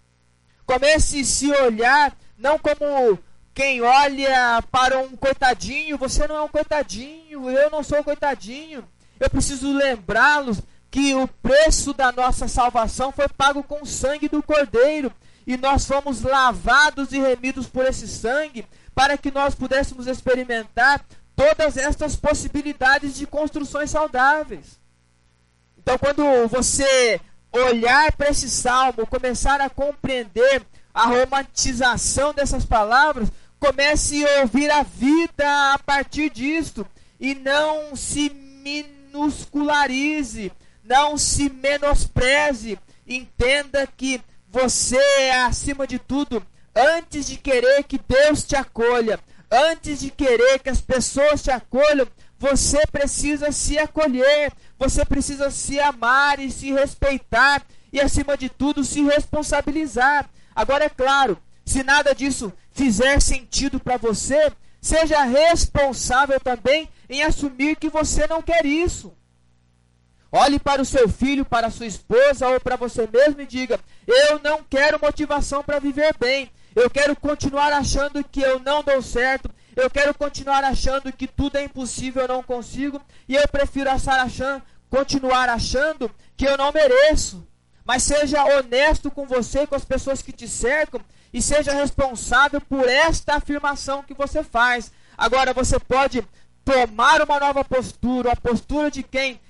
Comece a se olhar não como quem olha para um coitadinho, você não é um coitadinho, eu não sou um coitadinho. Eu preciso lembrá-los que o preço da nossa salvação foi pago com o sangue do Cordeiro e nós fomos lavados e remidos por esse sangue para que nós pudéssemos experimentar todas estas possibilidades de construções saudáveis. Então, quando você olhar para esse salmo, começar a compreender a romantização dessas palavras, comece a ouvir a vida a partir disto e não se minuscularize, não se menospreze. Entenda que você é acima de tudo, antes de querer que Deus te acolha, antes de querer que as pessoas te acolham, você precisa se acolher, você precisa se amar e se respeitar e, acima de tudo, se responsabilizar. Agora, é claro, se nada disso fizer sentido para você, seja responsável também em assumir que você não quer isso. Olhe para o seu filho, para a sua esposa ou para você mesmo e diga: Eu não quero motivação para viver bem. Eu quero continuar achando que eu não dou certo. Eu quero continuar achando que tudo é impossível, eu não consigo. E eu prefiro achando, continuar achando que eu não mereço. Mas seja honesto com você com as pessoas que te cercam e seja responsável por esta afirmação que você faz. Agora você pode tomar uma nova postura, a postura de quem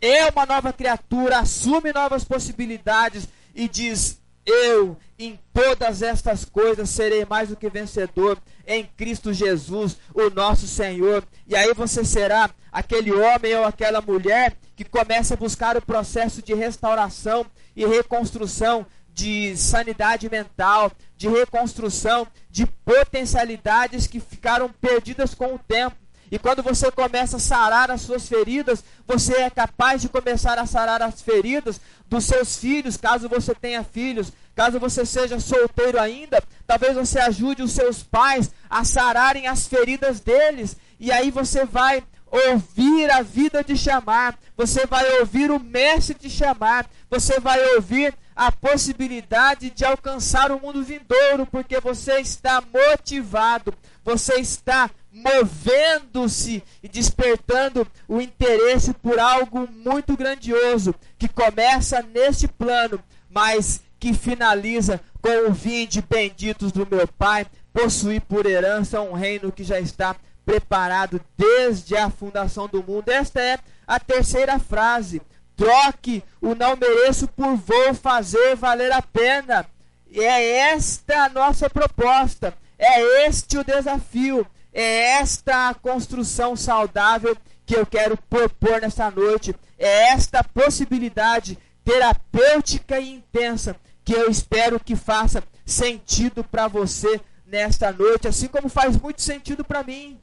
é uma nova criatura, assume novas possibilidades e diz: Eu, em todas estas coisas, serei mais do que vencedor em Cristo Jesus, o nosso Senhor. E aí você será aquele homem ou aquela mulher que começa a buscar o processo de restauração e reconstrução de sanidade mental, de reconstrução de potencialidades que ficaram perdidas com o tempo. E quando você começa a sarar as suas feridas, você é capaz de começar a sarar as feridas dos seus filhos, caso você tenha filhos. Caso você seja solteiro ainda, talvez você ajude os seus pais a sararem as feridas deles. E aí você vai ouvir a vida de chamar, você vai ouvir o mestre te chamar, você vai ouvir a possibilidade de alcançar o mundo vindouro, porque você está motivado, você está movendo-se e despertando o interesse por algo muito grandioso que começa neste plano, mas que finaliza com o vinde benditos do meu Pai, possuir por herança um reino que já está preparado desde a fundação do mundo. Esta é a terceira frase. Troque o não mereço por vou fazer valer a pena. E é esta a nossa proposta. É este o desafio. É esta construção saudável que eu quero propor nesta noite. É esta possibilidade terapêutica e intensa que eu espero que faça sentido para você nesta noite, assim como faz muito sentido para mim.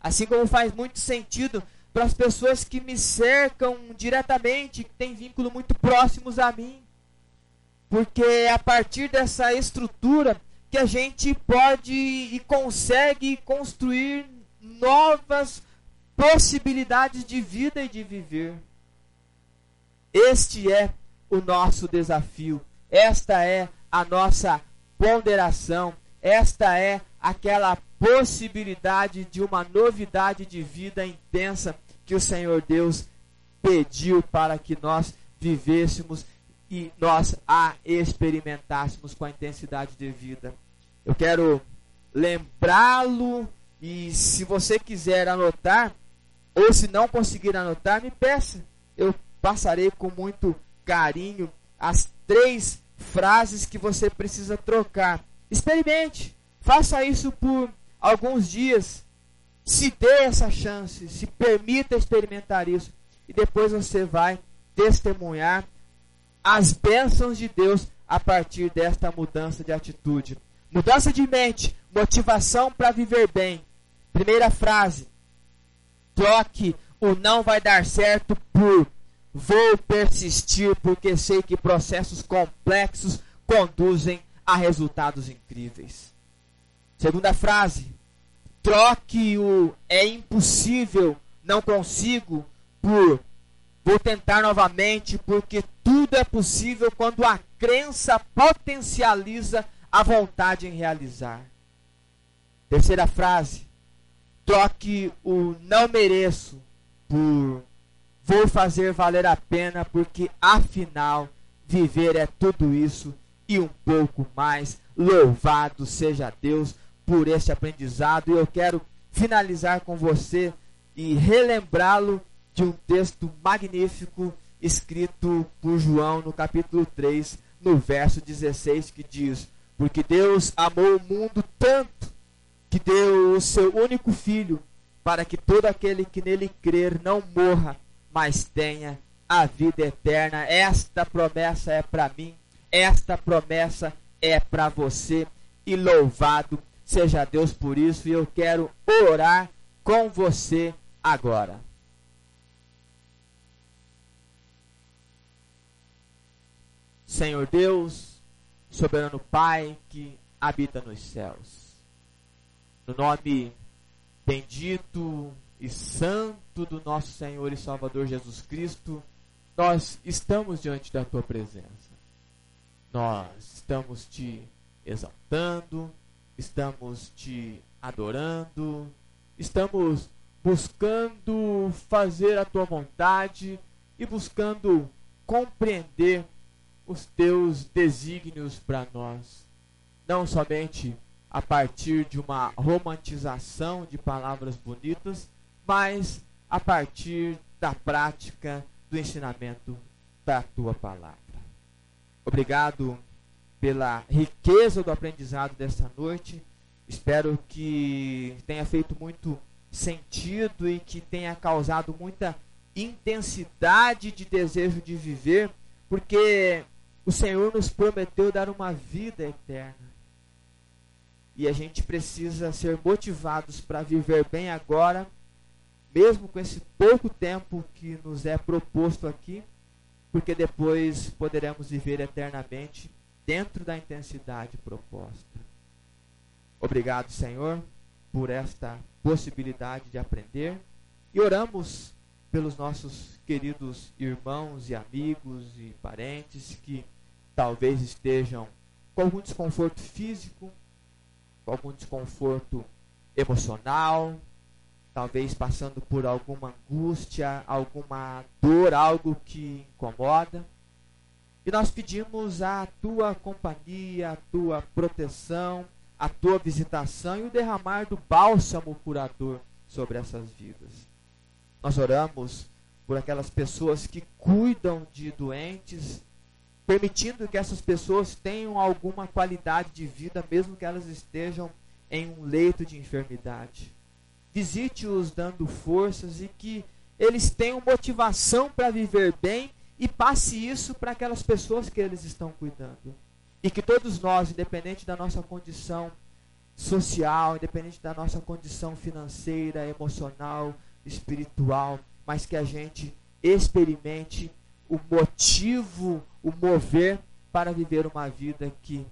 Assim como faz muito sentido para as pessoas que me cercam diretamente, que têm vínculo muito próximos a mim. Porque a partir dessa estrutura que a gente pode e consegue construir novas possibilidades de vida e de viver. Este é o nosso desafio. Esta é a nossa ponderação. Esta é aquela possibilidade de uma novidade de vida intensa que o Senhor Deus pediu para que nós vivêssemos e nós a experimentássemos com a intensidade de vida. Eu quero lembrá-lo e se você quiser anotar ou se não conseguir anotar, me peça. Eu passarei com muito carinho as três frases que você precisa trocar. Experimente. Faça isso por alguns dias. Se dê essa chance, se permita experimentar isso e depois você vai testemunhar as bênçãos de Deus a partir desta mudança de atitude. Mudança de mente, motivação para viver bem. Primeira frase: troque o não vai dar certo por vou persistir porque sei que processos complexos conduzem a resultados incríveis. Segunda frase: troque o é impossível, não consigo por vou tentar novamente, porque tudo é possível quando a crença potencializa a vontade em realizar. Terceira frase: troque o não mereço por vou fazer valer a pena, porque afinal viver é tudo isso e um pouco mais. Louvado seja Deus por esse aprendizado e eu quero finalizar com você e relembrá-lo de um texto magnífico escrito por João no capítulo 3, no verso 16, que diz: Porque Deus amou o mundo tanto que deu o seu único filho, para que todo aquele que nele crer não morra, mas tenha a vida eterna. Esta promessa é para mim, esta promessa é para você, e louvado seja Deus por isso, e eu quero orar com você agora. Senhor Deus, soberano Pai que habita nos céus. No nome bendito e santo do nosso Senhor e Salvador Jesus Cristo, nós estamos diante da tua presença. Nós estamos te exaltando, estamos te adorando, estamos buscando fazer a tua vontade e buscando compreender os teus desígnios para nós. Não somente a partir de uma romantização de palavras bonitas, mas a partir da prática do ensinamento da tua palavra. Obrigado pela riqueza do aprendizado desta noite. Espero que tenha feito muito sentido e que tenha causado muita intensidade de desejo de viver, porque o Senhor nos prometeu dar uma vida eterna. E a gente precisa ser motivados para viver bem agora, mesmo com esse pouco tempo que nos é proposto aqui, porque depois poderemos viver eternamente dentro da intensidade proposta. Obrigado, Senhor, por esta possibilidade de aprender e oramos pelos nossos queridos irmãos e amigos e parentes que talvez estejam com algum desconforto físico, com algum desconforto emocional, talvez passando por alguma angústia, alguma dor, algo que incomoda. E nós pedimos a tua companhia, a tua proteção, a tua visitação e o derramar do bálsamo curador sobre essas vidas. Nós oramos por aquelas pessoas que cuidam de doentes permitindo que essas pessoas tenham alguma qualidade de vida, mesmo que elas estejam em um leito de enfermidade. Visite-os dando forças e que eles tenham motivação para viver bem e passe isso para aquelas pessoas que eles estão cuidando. E que todos nós, independente da nossa condição social, independente da nossa condição financeira, emocional, espiritual, mas que a gente experimente o motivo, o mover para viver uma vida que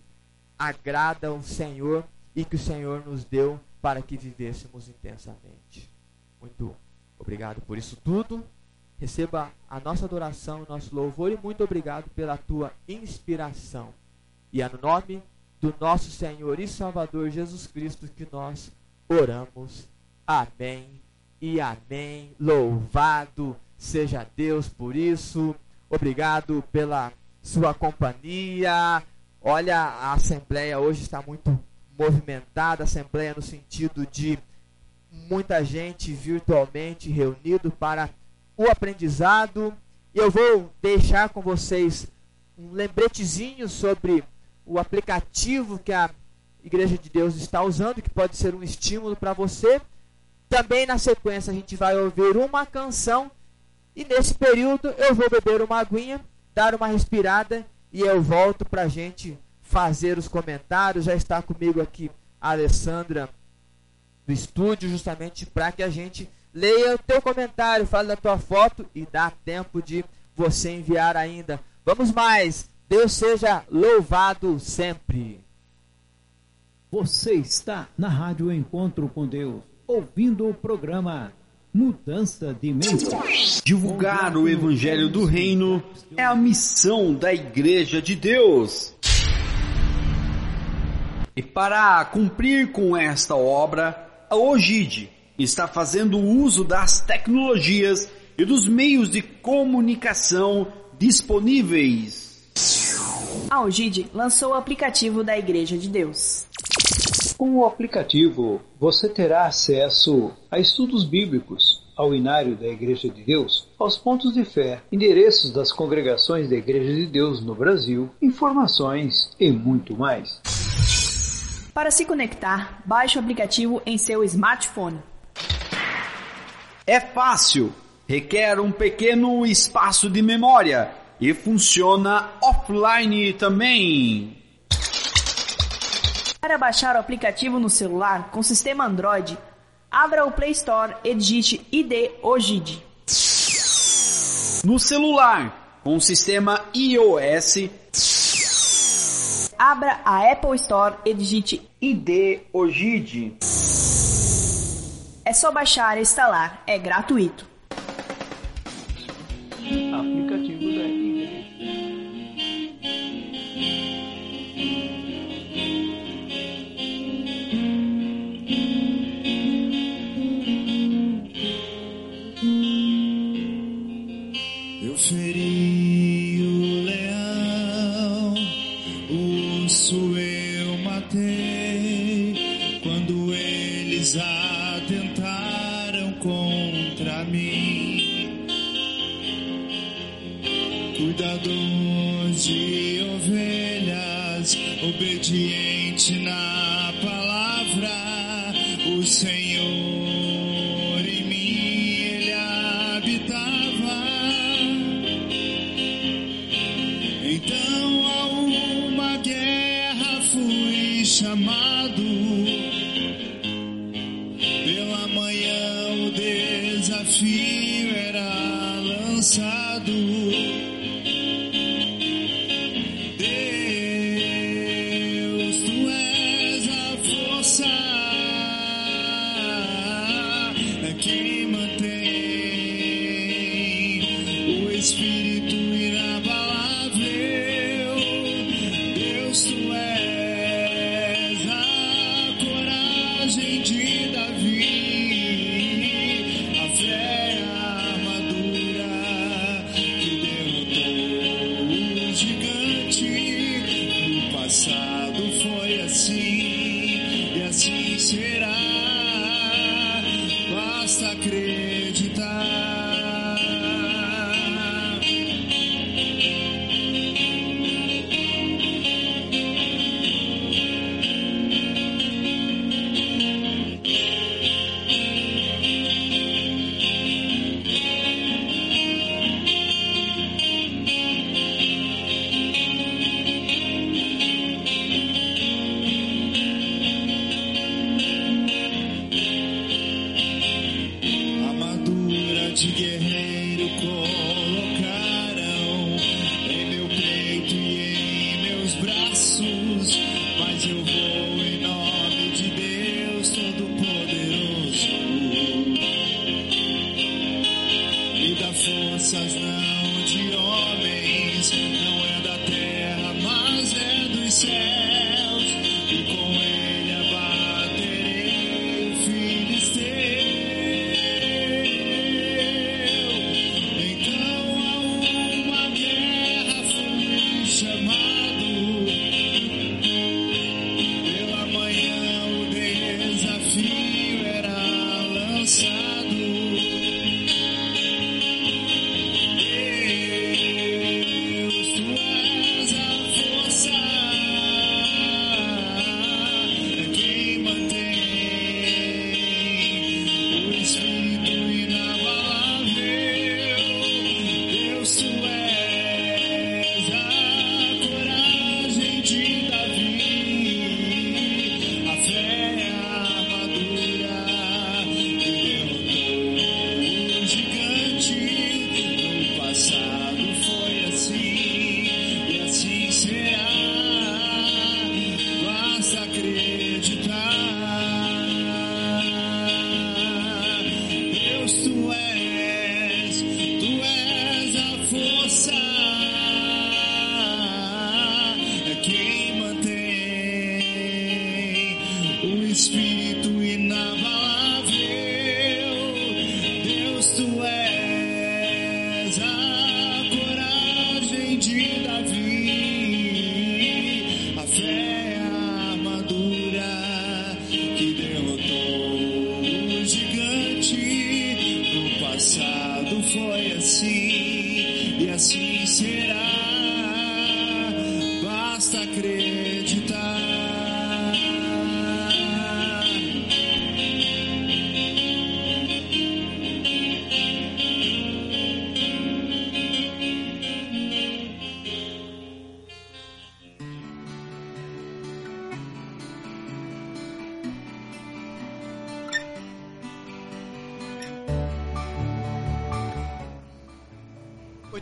agrada ao Senhor e que o Senhor nos deu para que vivêssemos intensamente. Muito obrigado por isso tudo. Receba a nossa adoração, o nosso louvor e muito obrigado pela tua inspiração. E é no nome do nosso Senhor e Salvador Jesus Cristo que nós oramos. Amém e amém. Louvado seja Deus por isso. Obrigado pela sua companhia. Olha, a Assembleia hoje está muito movimentada Assembleia no sentido de muita gente virtualmente reunido para o aprendizado. E eu vou deixar com vocês um lembretezinho sobre o aplicativo que a Igreja de Deus está usando, que pode ser um estímulo para você. Também na sequência a gente vai ouvir uma canção e nesse período eu vou beber uma aguinha, dar uma respirada e eu volto para a gente fazer os comentários. Já está comigo aqui a Alessandra do estúdio, justamente para que a gente leia o teu comentário, fale da tua foto e dá tempo de você enviar ainda. Vamos mais! Deus seja louvado sempre. Você está na Rádio Encontro com Deus, ouvindo o programa Mudança de mente. Divulgar o Evangelho do Reino é a missão da Igreja de Deus. E para cumprir com esta obra, a OGID está fazendo uso das tecnologias e dos meios de comunicação disponíveis. A OGID lançou o aplicativo da Igreja de Deus. Com o aplicativo, você terá acesso a estudos bíblicos, ao inário da Igreja de Deus, aos pontos de fé, endereços das congregações da Igreja de Deus no Brasil, informações e muito mais. Para se conectar, baixe o aplicativo em seu smartphone. É fácil, requer um pequeno espaço de memória e funciona offline também. Para baixar o aplicativo no celular com sistema Android, abra o Play Store e digite ID OGID. No celular, com o sistema iOS, abra a Apple Store e digite ID OGID. É só baixar e instalar, é gratuito. Aplicativo da Igreja.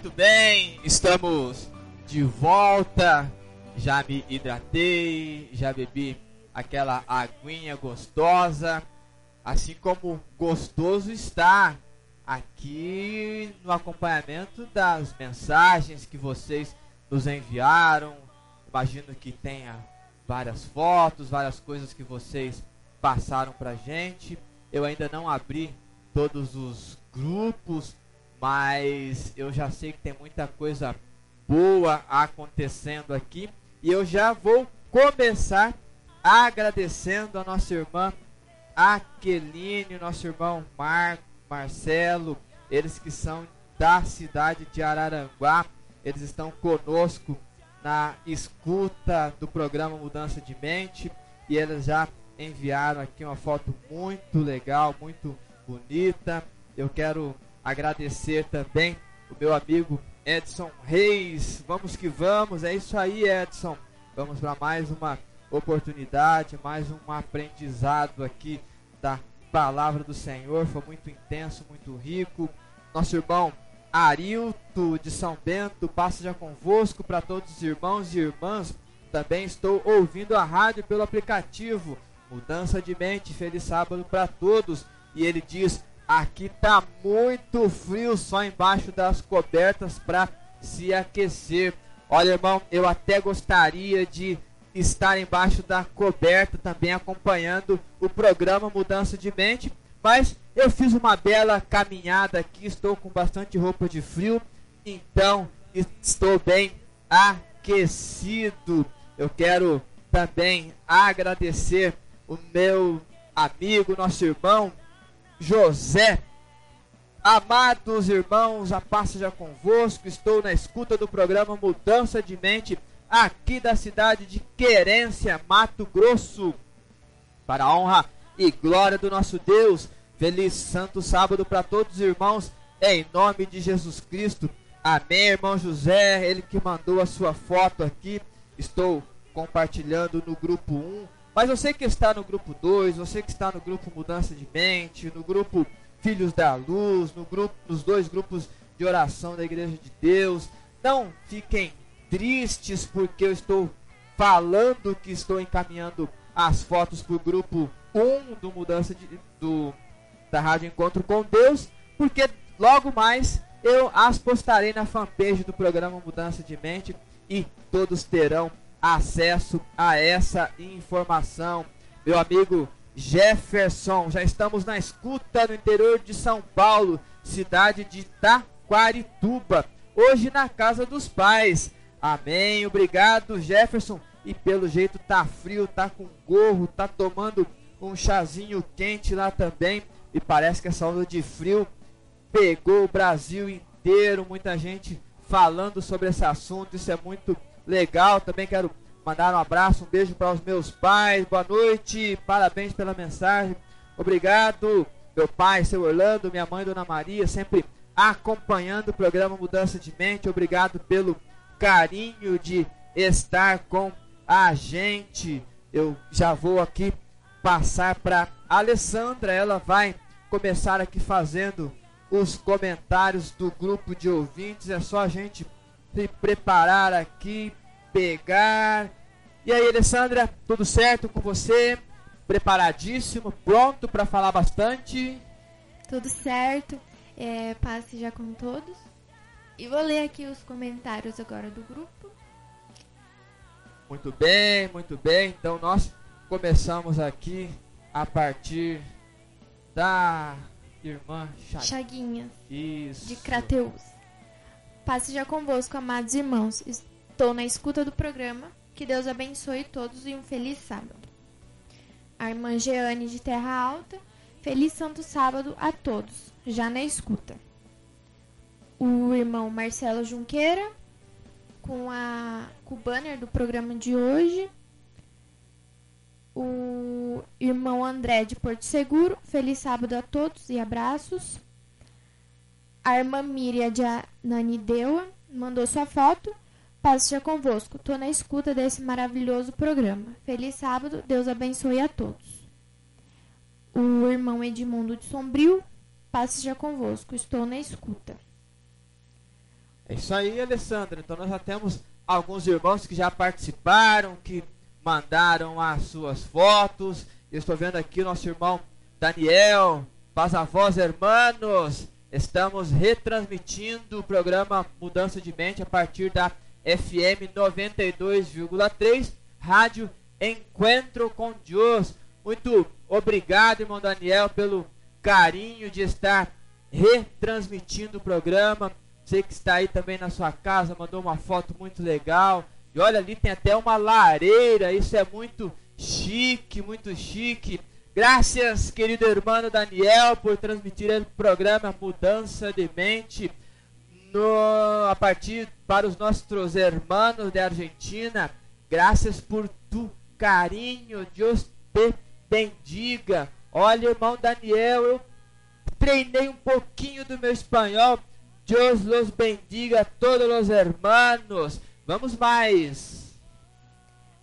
Muito bem, estamos de volta. Já me hidratei, já bebi aquela aguinha gostosa, assim como gostoso está aqui no acompanhamento das mensagens que vocês nos enviaram. Imagino que tenha várias fotos, várias coisas que vocês passaram pra gente. Eu ainda não abri todos os grupos, mas eu já sei que tem muita coisa boa acontecendo aqui. E eu já vou começar agradecendo a nossa irmã Aqueline, nosso irmão Marco, Marcelo, eles que são da cidade de Araranguá, eles estão conosco na escuta do programa Mudança de Mente. E eles já enviaram aqui uma foto muito legal, muito bonita. Eu quero agradecer também o meu amigo Edson Reis. Vamos que vamos, é isso aí, Edson. Vamos para mais uma oportunidade, mais um aprendizado aqui da palavra do Senhor. Foi muito intenso, muito rico. Nosso irmão Arilto de São Bento passa já convosco para todos os irmãos e irmãs. Também estou ouvindo a rádio pelo aplicativo. Mudança de mente, feliz sábado para todos. E ele diz: Aqui tá muito frio só embaixo das cobertas para se aquecer. Olha, irmão, eu até gostaria de estar embaixo da coberta também acompanhando o programa Mudança de Mente, mas eu fiz uma bela caminhada aqui, estou com bastante roupa de frio, então estou bem aquecido. Eu quero também agradecer o meu amigo, nosso irmão José. Amados irmãos, a paz seja convosco. Estou na escuta do programa Mudança de Mente, aqui da cidade de Querência, Mato Grosso. Para a honra e glória do nosso Deus, feliz santo sábado para todos os irmãos, em nome de Jesus Cristo. Amém, irmão José, ele que mandou a sua foto aqui. Estou compartilhando no grupo 1 mas você que está no grupo 2, você que está no grupo Mudança de Mente, no grupo Filhos da Luz, no grupo, nos dois grupos de oração da Igreja de Deus, não fiquem tristes porque eu estou falando que estou encaminhando as fotos para o grupo 1 do Mudança de, do, da Rádio Encontro com Deus, porque logo mais eu as postarei na fanpage do programa Mudança de Mente e todos terão acesso a essa informação. Meu amigo Jefferson, já estamos na escuta no interior de São Paulo, cidade de Taquarituba, hoje na casa dos pais. Amém. Obrigado, Jefferson. E pelo jeito tá frio, tá com gorro, tá tomando um chazinho quente lá também. E parece que essa onda de frio pegou o Brasil inteiro. Muita gente falando sobre esse assunto. Isso é muito legal. Também quero mandar um abraço, um beijo para os meus pais. Boa noite, parabéns pela mensagem. Obrigado, meu pai, seu Orlando, minha mãe, Dona Maria, sempre acompanhando o programa Mudança de Mente. Obrigado pelo carinho de estar com a gente. Eu já vou aqui passar para Alessandra, ela vai começar aqui fazendo os comentários do grupo de ouvintes. É só a gente se preparar aqui, pegar. E aí, Alessandra, tudo certo com você? Preparadíssimo, pronto para falar bastante? Tudo certo. É, passe já com todos. E vou ler aqui os comentários agora do grupo. Muito bem, muito bem. Então nós começamos aqui a partir da irmã Chaguinha. Chaguinhas, Isso. de Crateus. Passe já convosco, amados irmãos. Estou na escuta do programa. Que Deus abençoe todos e um feliz sábado. A irmã Jeane de Terra Alta. Feliz Santo Sábado a todos. Já na escuta. o irmão Marcelo Junqueira com, a, com o banner do programa de hoje. O irmão André de Porto Seguro. Feliz sábado a todos e abraços. A irmã Miriam de Ananideua mandou sua foto. Seja convosco. Tô na escuta desse maravilhoso programa. Feliz sábado. Deus abençoe a todos. O irmão Edmundo de Sombrio. Seja convosco. Estou na escuta. É isso aí, Alessandra. Então nós já temos alguns irmãos que já participaram, que mandaram as suas fotos. Eu estou vendo aqui o nosso irmão Daniel, paz a hermanos. Estamos retransmitindo o programa Mudança de Mente a partir da FM 92,3, Rádio Encontro com Deus. Muito obrigado, irmão Daniel, pelo carinho de estar retransmitindo o programa. Você que está aí também na sua casa, mandou uma foto muito legal. E olha ali, tem até uma lareira. Isso é muito chique, muito chique. Graças, querido irmão Daniel, por transmitir o programa Mudança de Mente no, a partir para os nossos irmãos da Argentina. Graças por tu carinho. Deus te bendiga. Olha, irmão Daniel, eu treinei um pouquinho do meu espanhol. Deus los bendiga a todos os hermanos. Vamos mais.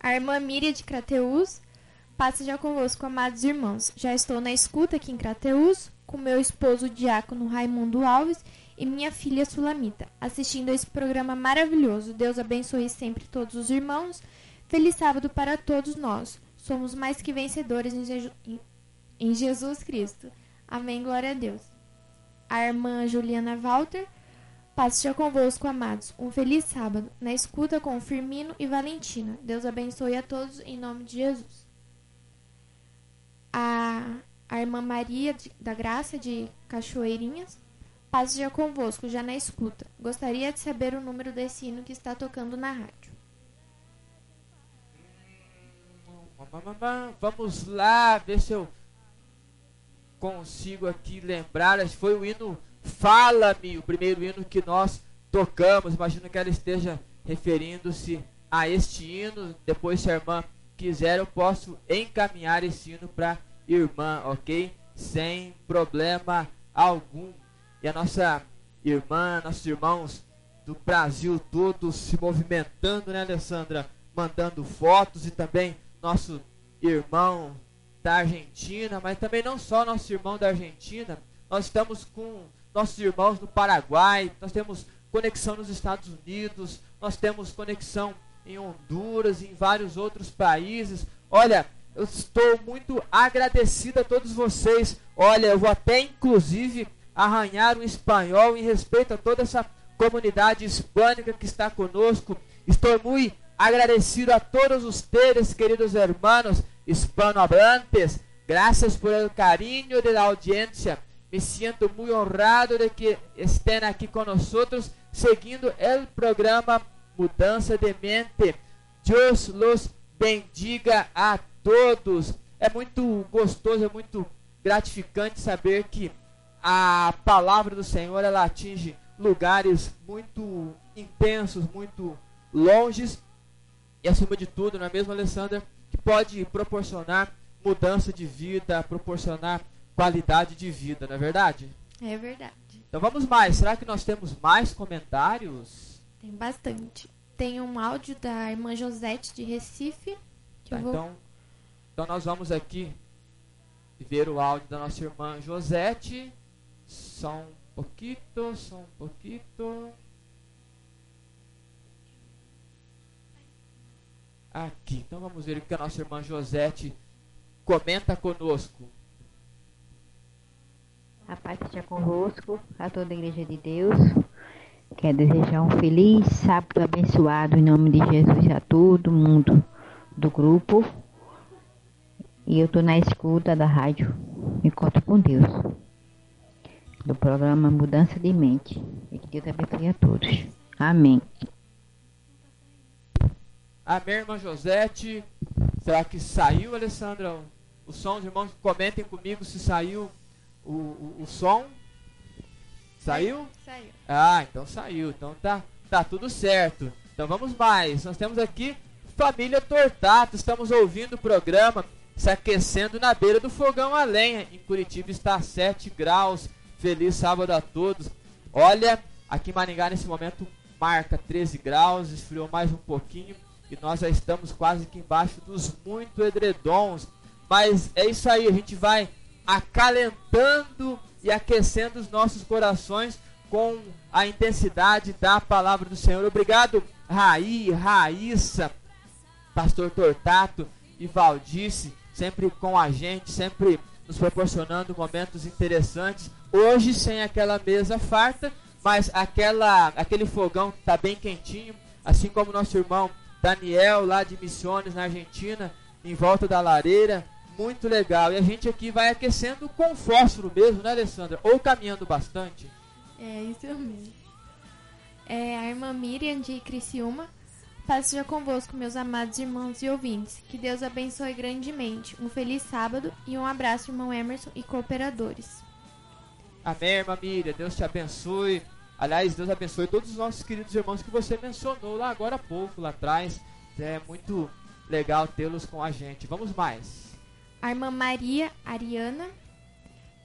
A irmã Miriam de Crateus passa já convosco, amados irmãos. Já estou na escuta aqui em Crateus, com meu esposo diácono Raimundo Alves e minha filha Sulamita, assistindo a esse programa maravilhoso. Deus abençoe sempre todos os irmãos. Feliz sábado para todos nós. Somos mais que vencedores em, em Jesus Cristo. Amém, glória a Deus. A irmã Juliana Walter, paz seja convosco, amados. Um feliz sábado, na escuta com Firmino e Valentina. Deus abençoe a todos, em nome de Jesus. A, a irmã Maria de, da Graça, de Cachoeirinhas, paz seja convosco, já na escuta. Gostaria de saber o número desse hino que está tocando na rádio. Vamos lá, ver se eu consigo aqui lembrar. Foi o hino Fala-me, o primeiro hino que nós tocamos. Imagino que ela esteja referindo-se a este hino. Depois, se a irmã quiser, eu posso encaminhar esse hino para irmã, ok? Sem problema algum. E a nossa irmã, nossos irmãos do Brasil todo se movimentando, né, Alessandra? Mandando fotos e também nosso irmão da Argentina, mas também não só nosso irmão da Argentina, nós estamos com nossos irmãos no Paraguai, nós temos conexão nos Estados Unidos, nós temos conexão em Honduras em vários outros países. Olha, eu estou muito agradecido a todos vocês. Olha, eu vou até inclusive arranhar um espanhol em respeito a toda essa comunidade hispânica que está conosco. Estou muito agradecido a todos ustedes, queridos hermanos hispanohablantes. Gracias por el cariño de la audiencia. Me siento muy honrado de que estén aqui con nosotros seguindo el programa Mudança de Mente. Deus los bendiga a todos. É muito gostoso, é muito gratificante saber que a palavra do Senhor ela atinge lugares muito intensos, muito longes e acima de tudo, não é mesmo, Alessandra, que pode proporcionar mudança de vida, proporcionar qualidade de vida, não é verdade? É verdade. Então vamos mais. Será que nós temos mais comentários? Tem bastante. Tem um áudio da irmã Josete de Recife. Que Tá, eu vou... então, então nós vamos aqui ver o áudio da nossa irmã Josete. Só um pouquinho, só um pouquinho. Aqui, então vamos ver o que a nossa irmã Josete comenta conosco. A paz esteja convosco, a toda a igreja de Deus. Quero desejar um feliz sábado abençoado em nome de Jesus a todo mundo do grupo. E eu estou na escuta da rádio Encontro com Deus. Do programa Mudança de Mente. E que Deus abençoe a todos. Amém. Amém, irmã Josete. Será que saiu, Alessandra? O som, os irmãos comentem comigo se saiu o, o, o som. Saiu? Saiu. Ah, então saiu. Então tá, tá tudo certo. Então vamos mais. Nós temos aqui Família Tortato. Estamos ouvindo o programa se aquecendo na beira do fogão a lenha. Em Curitiba está a 7 graus. Feliz sábado a todos. Olha, aqui em Maringá nesse momento marca 13 graus, esfriou mais um pouquinho e nós já estamos quase que embaixo dos muito edredons. Mas é isso aí, a gente vai acalentando e aquecendo os nossos corações com a intensidade da palavra do Senhor. Obrigado, Raí, Raíssa, Pastor Tortato e Valdice, sempre com a gente, sempre nos proporcionando momentos interessantes. Hoje sem aquela mesa farta, mas aquela, aquele fogão está bem quentinho, assim como nosso irmão Daniel lá de Missões na Argentina, em volta da lareira, muito legal. E a gente aqui vai aquecendo com fósforo mesmo, né, Alessandra? Ou caminhando bastante. É isso mesmo. É a irmã Miriam de Criciúma. Paz seja convosco, meus amados irmãos e ouvintes. Que Deus abençoe grandemente. Um feliz sábado e um abraço, irmão Emerson e cooperadores. Amém, irmã Miriam. Deus te abençoe. Aliás, Deus abençoe todos os nossos queridos irmãos que você mencionou lá agora há pouco, lá atrás. É muito legal tê-los com a gente. Vamos mais. A irmã Maria Ariana.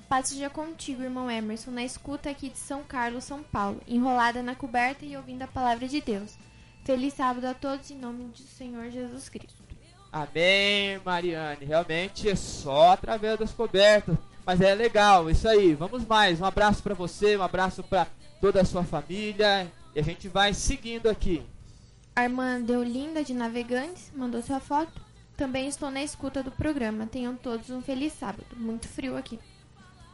Paz seja contigo, irmão Emerson, na escuta aqui de São Carlos, São Paulo, enrolada na coberta e ouvindo a palavra de Deus. Feliz sábado a todos em nome do Senhor Jesus Cristo. Amém, Mariane. Realmente é só através das cobertas. Mas é legal, isso aí. Vamos mais. Um abraço para você, um abraço para toda a sua família. E a gente vai seguindo aqui. A irmã Deolinda de Navegantes mandou sua foto. Também estou na escuta do programa. Tenham todos um feliz sábado. Muito frio aqui.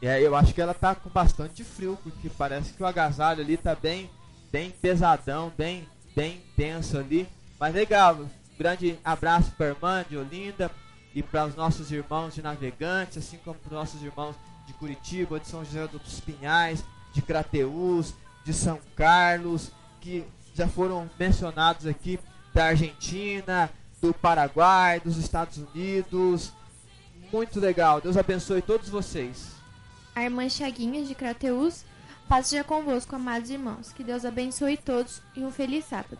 Aí eu acho que ela tá com bastante frio, porque parece que o agasalho ali tá bem, bem pesadão, bem, bem tenso ali. Mas legal. Grande abraço para a irmã de Olinda e para os nossos irmãos de Navegantes, assim como para os nossos irmãos de Curitiba, de São José dos Pinhais, de Crateús, de São Carlos, que já foram mencionados aqui da Argentina, do Paraguai, dos Estados Unidos. Muito legal. Deus abençoe todos vocês. A irmã Chaguinha de Crateús, paz seja convosco, amados irmãos. Que Deus abençoe todos e um feliz sábado.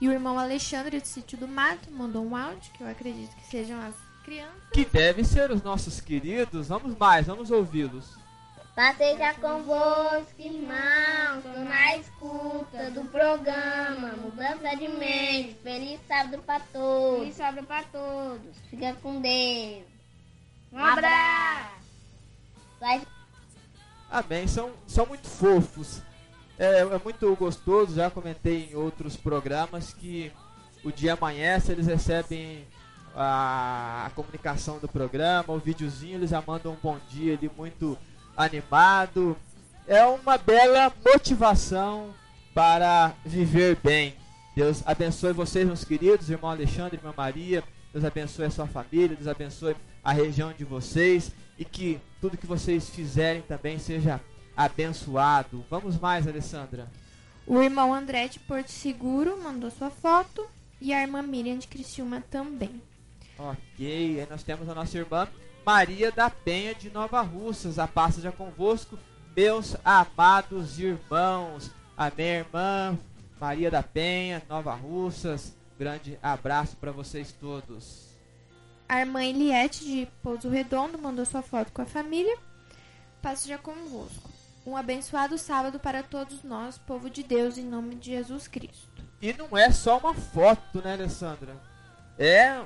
E o irmão Alexandre do Sítio do Mato mandou um áudio, que eu acredito que sejam as crianças. Que devem ser os nossos queridos. Vamos mais, vamos ouvi-los. Paz seja convosco, irmãos, tô na escuta do programa Mudança de Mente. Feliz sábado pra todos. Feliz sábado pra todos. Fica com Deus. Um abraço. Vai Amém. São, são muito fofos. É, é muito gostoso, já comentei em outros programas que o dia amanhece, eles recebem a, a comunicação do programa, o videozinho, eles já mandam um bom dia ali muito animado. É uma bela motivação para viver bem. Deus abençoe vocês, meus queridos, irmão Alexandre, irmã Maria. Deus abençoe a sua família, Deus abençoe a região de vocês e que tudo que vocês fizerem também seja abençoado. Vamos mais, Alessandra. O irmão André de Porto Seguro mandou sua foto. E a irmã Miriam de Criciúma também. Ok, aí nós temos a nossa irmã Maria da Penha de Nova Russas. A paz seja convosco, meus amados irmãos. Amém, irmã Maria da Penha, Nova Russas. Grande abraço para vocês todos. A irmã Eliette de Pouso Redondo mandou sua foto com a família. Paz seja convosco. Um abençoado sábado para todos nós, povo de Deus, em nome de Jesus Cristo. E não é só uma foto, né, Alessandra? É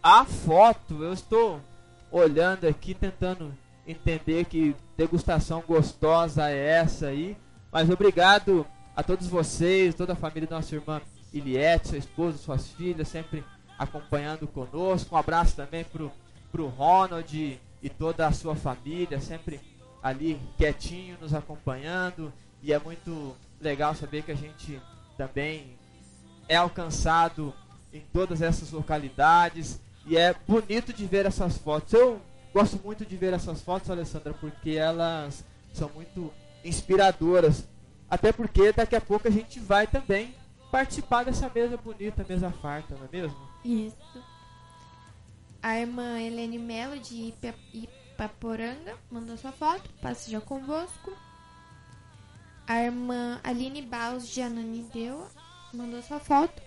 a foto. Eu estou olhando aqui, tentando entender que degustação gostosa é essa aí. Mas obrigado a todos vocês, toda a família da nossa irmã Iliette, sua esposa, suas filhas, sempre acompanhando conosco. Um abraço também pro, pro Ronald e, e toda a sua família, sempre ali quietinho, nos acompanhando. E é muito legal saber que a gente também é alcançado em todas essas localidades e é bonito de ver essas fotos. Eu gosto muito de ver essas fotos, Alessandra, porque elas são muito inspiradoras. Até porque daqui a pouco a gente vai também participar dessa mesa bonita, mesa farta, não é mesmo? Isso. A irmã Helene Melo de Ipa- Ipaporanga mandou sua foto. Paz seja convosco. A irmã Aline Baus de Ananideu mandou sua foto.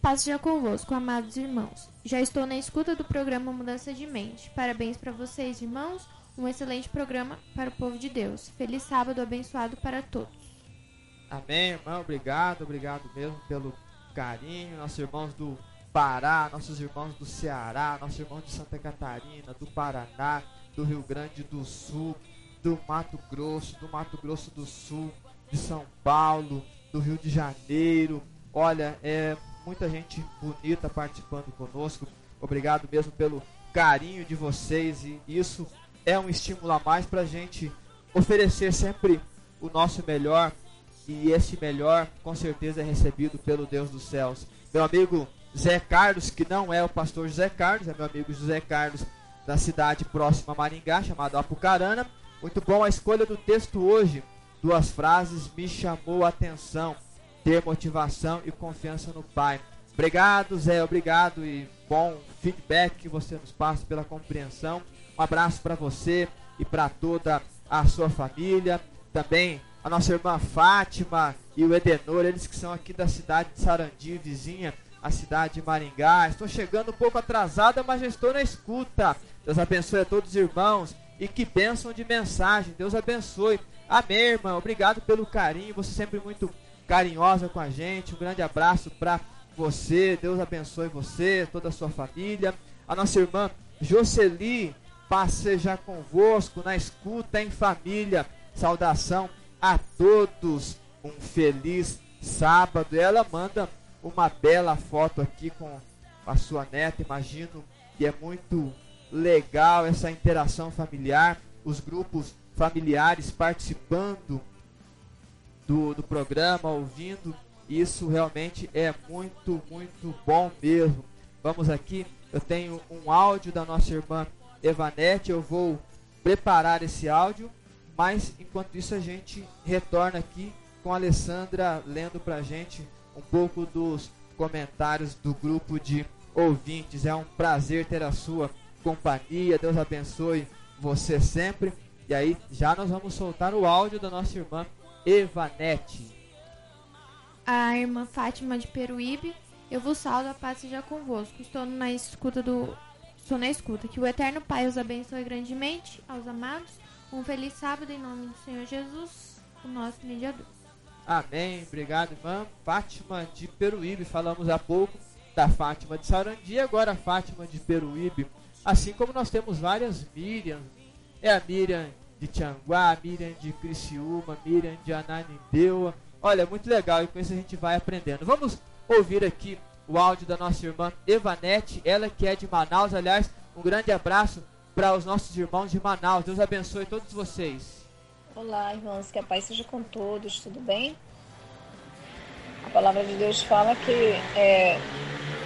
Paz já convosco, amados irmãos. Já estou na escuta do programa Mudança de Mente. Parabéns para vocês, irmãos. Um excelente programa para o povo de Deus. Feliz sábado abençoado para todos. Amém, irmão. Obrigado, obrigado mesmo pelo carinho. Nossos irmãos do Pará, nossos irmãos do Ceará, nossos irmãos de Santa Catarina, do Paraná, do Rio Grande do Sul, do Mato Grosso, do Mato Grosso do Sul, de São Paulo, do Rio de Janeiro. Olha, é muita gente bonita participando conosco. Obrigado mesmo pelo carinho de vocês e isso é um estímulo a mais para a gente oferecer sempre o nosso melhor e esse melhor com certeza é recebido pelo Deus dos céus. Meu amigo Zé Carlos, que não é o pastor José Carlos, é meu amigo José Carlos da cidade próxima a Maringá, chamado Apucarana. Muito bom a escolha do texto hoje. Duas frases me chamou a atenção ter motivação e confiança no Pai. Obrigado, Zé, obrigado e bom feedback que você nos passa pela compreensão. Um abraço para você e para toda a sua família. Também a nossa irmã Fátima e o Edenor, eles que são aqui da cidade de Sarandi, vizinha, a cidade de Maringá. Estou chegando um pouco atrasada, mas já estou na escuta. Deus abençoe a todos os irmãos e que bênção de mensagem. Deus abençoe. Amém, irmã. Obrigado pelo carinho. Você sempre muito carinhosa com a gente. Um grande abraço para você. Deus abençoe você, toda a sua família. A nossa irmã Jocely, passeja convosco na escuta em família. Saudação a todos. Um feliz sábado. Ela manda uma bela foto aqui com a sua neta. Imagino que é muito legal essa interação familiar, os grupos familiares participando do, do programa, ouvindo. Isso realmente é muito, muito bom mesmo. Vamos aqui, eu tenho um áudio da nossa irmã Evanete, eu vou preparar esse áudio, mas enquanto isso a gente retorna aqui com a Alessandra lendo pra gente um pouco dos comentários do grupo de ouvintes. É um prazer ter a sua companhia. Deus abençoe você sempre. E aí, já nós vamos soltar o áudio da nossa irmã Evanete. A irmã Fátima de Peruíbe, eu vos saldo a paz seja convosco. Estou na escuta do estou na escuta. Que o eterno Pai os abençoe grandemente aos amados. Um feliz sábado em nome do Senhor Jesus, o nosso mediador. Amém. Obrigado, irmã Fátima de Peruíbe. Falamos há pouco da Fátima de Sarandi, agora a Fátima de Peruíbe. Assim como nós temos várias Miriam. É a Miriam de Tianguá, Miriam de Criciúma, Miriam de Ananindeua. Olha, muito legal e com isso a gente vai aprendendo. Vamos ouvir aqui o áudio da nossa irmã Evanete, ela que é de Manaus. Aliás, um grande abraço para os nossos irmãos de Manaus. Deus abençoe todos vocês. Olá, irmãos, que a paz seja com todos, tudo bem? A palavra de Deus fala que é,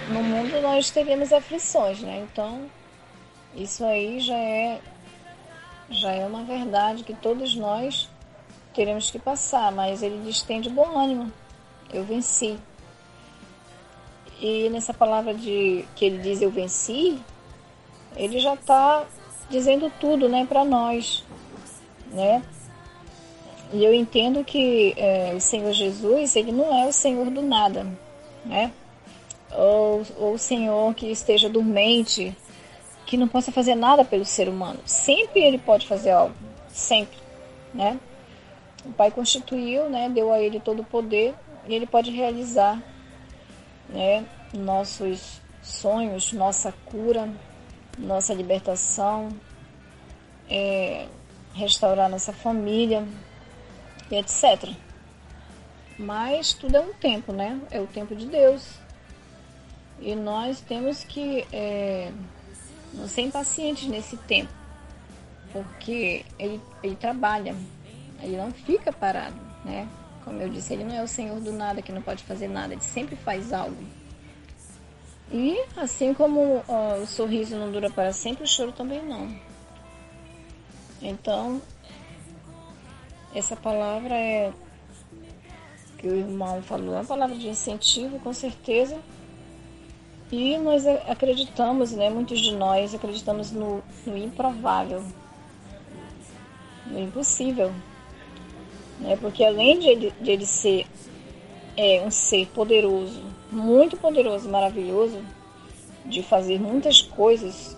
no mundo nós teremos aflições, né? Então, isso aí já é já é uma verdade que todos nós teremos que passar, mas ele diz: tem de bom ânimo, eu venci. E nessa palavra de que ele diz eu venci, ele já está dizendo tudo, né, para nós, né? E eu entendo que é, o Senhor Jesus, ele não é o Senhor do nada, né? Ou, ou o Senhor que esteja dormente, que não possa fazer nada pelo ser humano. Sempre ele pode fazer algo, sempre, né? O Pai constituiu, né, deu a ele todo o poder e ele pode realizar, né, nossos sonhos, nossa cura, nossa libertação, é, restaurar nossa família, e etc. Mas tudo é um tempo, né? É o tempo de Deus. E nós temos que é, não ser impacientes nesse tempo, porque ele, ele trabalha, ele não fica parado, né? Como eu disse, ele não é o Senhor do nada que não pode fazer nada, ele sempre faz algo. E assim como ó, o sorriso não dura para sempre, o choro também não. Então, essa palavra é que o irmão falou, é uma palavra de incentivo, com certeza. E nós acreditamos, né, muitos de nós acreditamos no, no improvável, no impossível. Né? Porque além de ele, de ele ser é, um ser poderoso, muito poderoso, maravilhoso, de fazer muitas coisas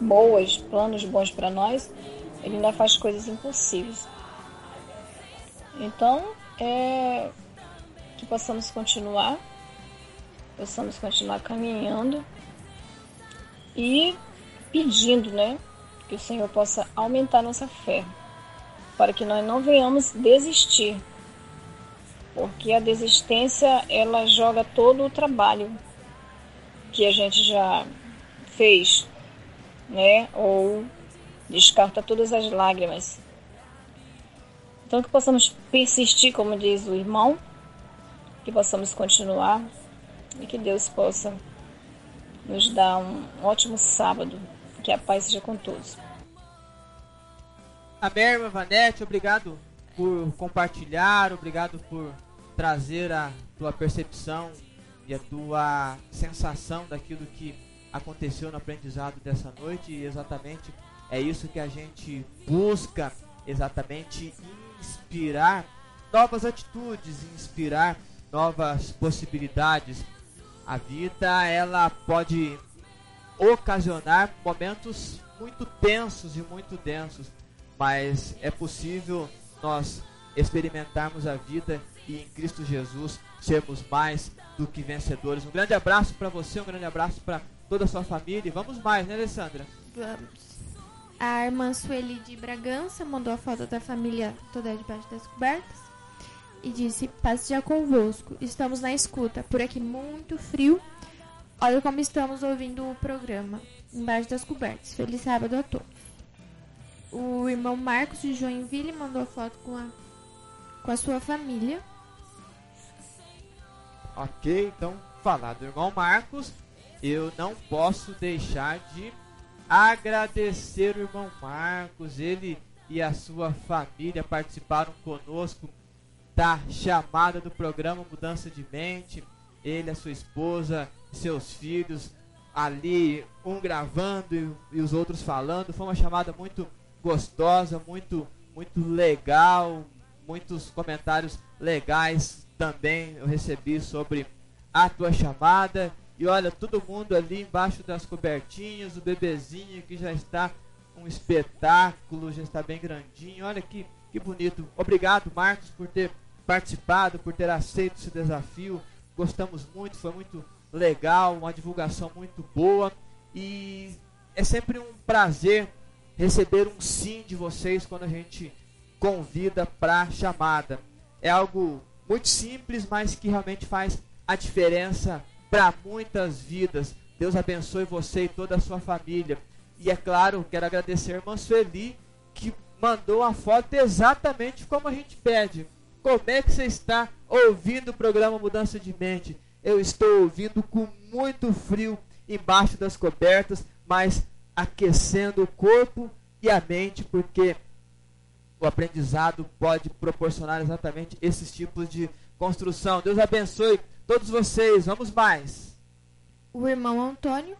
boas, planos bons para nós, ele ainda faz coisas impossíveis. Então, é que possamos continuar, possamos continuar caminhando e pedindo, né, que o Senhor possa aumentar nossa fé, para que nós não venhamos desistir, porque a desistência ela joga todo o trabalho que a gente já fez, né, ou descarta todas as lágrimas. Então que possamos persistir, como diz o irmão, que possamos continuar e que Deus possa nos dar um ótimo sábado. Que a paz seja com todos. Amém, irmã Vanete, obrigado por compartilhar, obrigado por trazer a tua percepção e a tua sensação daquilo que aconteceu no aprendizado dessa noite e exatamente é isso que a gente busca, exatamente inspirar novas atitudes, inspirar novas possibilidades. A vida ela pode ocasionar momentos muito tensos e muito densos, mas é possível nós experimentarmos a vida e em Cristo Jesus sermos mais do que vencedores. Um grande abraço para você, um grande abraço para toda a sua família. E vamos mais, né, Alessandra? Vamos. A irmã Sueli de Bragança mandou a foto da família toda debaixo das cobertas e disse: Paz já convosco, estamos na escuta, por aqui muito frio. Olha como estamos ouvindo o programa, embaixo das cobertas. Feliz sábado a todos. O irmão Marcos de Joinville mandou foto com a, com a sua família. Ok, então, falar do irmão Marcos, eu não posso deixar de agradecer o irmão Marcos, ele e a sua família participaram conosco da chamada do programa Mudança de Mente. Ele, a sua esposa, seus filhos ali, um gravando e, e os outros falando. Foi uma chamada muito gostosa, muito, muito legal, muitos comentários legais também eu recebi sobre a tua chamada e olha, todo mundo ali embaixo das cobertinhas, o bebezinho que já está um espetáculo, já está bem grandinho. Olha que, que bonito. Obrigado, Marcos, por ter participado, por ter aceito esse desafio. Gostamos muito, foi muito legal, uma divulgação muito boa. E é sempre um prazer receber um sim de vocês quando a gente convida para chamada. É algo muito simples, mas que realmente faz a diferença para muitas vidas. Deus abençoe você e toda a sua família. E é claro, quero agradecer a irmã Sueli, que mandou a foto exatamente como a gente pede. Como é que você está ouvindo o programa Mudança de Mente? Eu estou ouvindo com muito frio embaixo das cobertas, mas aquecendo o corpo e a mente, porque o aprendizado pode proporcionar exatamente esses tipos de construção. Deus abençoe todos vocês. Vamos mais. O irmão Antônio,